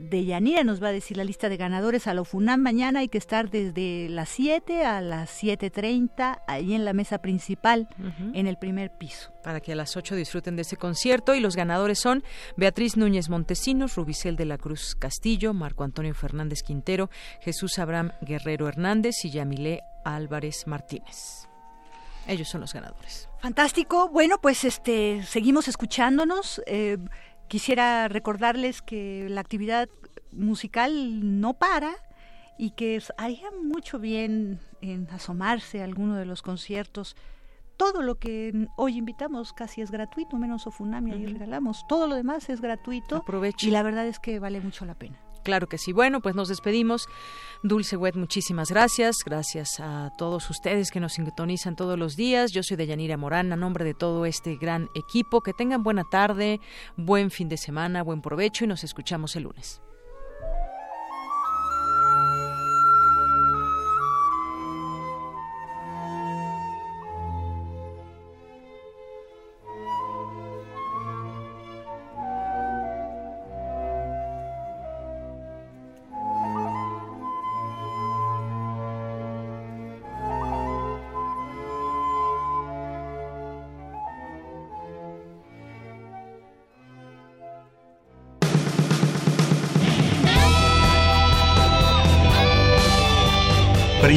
De Yanira nos va a decir la lista de ganadores a la FUNAM mañana. Hay que estar desde las 7 a las 7.30 ahí en la mesa principal, en el primer piso. Para que a las 8 disfruten de ese concierto. Y los ganadores son Beatriz Núñez Montesinos, Rubicel de la Cruz Castillo, Marco Antonio Fernández Quintero, Jesús Abraham Guerrero Hernández y Yamilé Álvarez Martínez. Ellos son los ganadores. Fantástico. Bueno, pues este seguimos escuchándonos. Eh, quisiera recordarles que la actividad musical no para y que haría mucho bien en asomarse a alguno de los conciertos. Todo lo que hoy invitamos casi es gratuito, menos Ofunami, y regalamos. Todo lo demás es gratuito. Y la verdad es que vale mucho la pena. Claro que sí. Bueno, pues nos despedimos. Dulce Wet, muchísimas gracias. Gracias a todos ustedes que nos sintonizan todos los días. Yo soy Deyanira Morán, a nombre de todo este gran equipo. Que tengan buena tarde, buen fin de semana, buen provecho y nos escuchamos el lunes.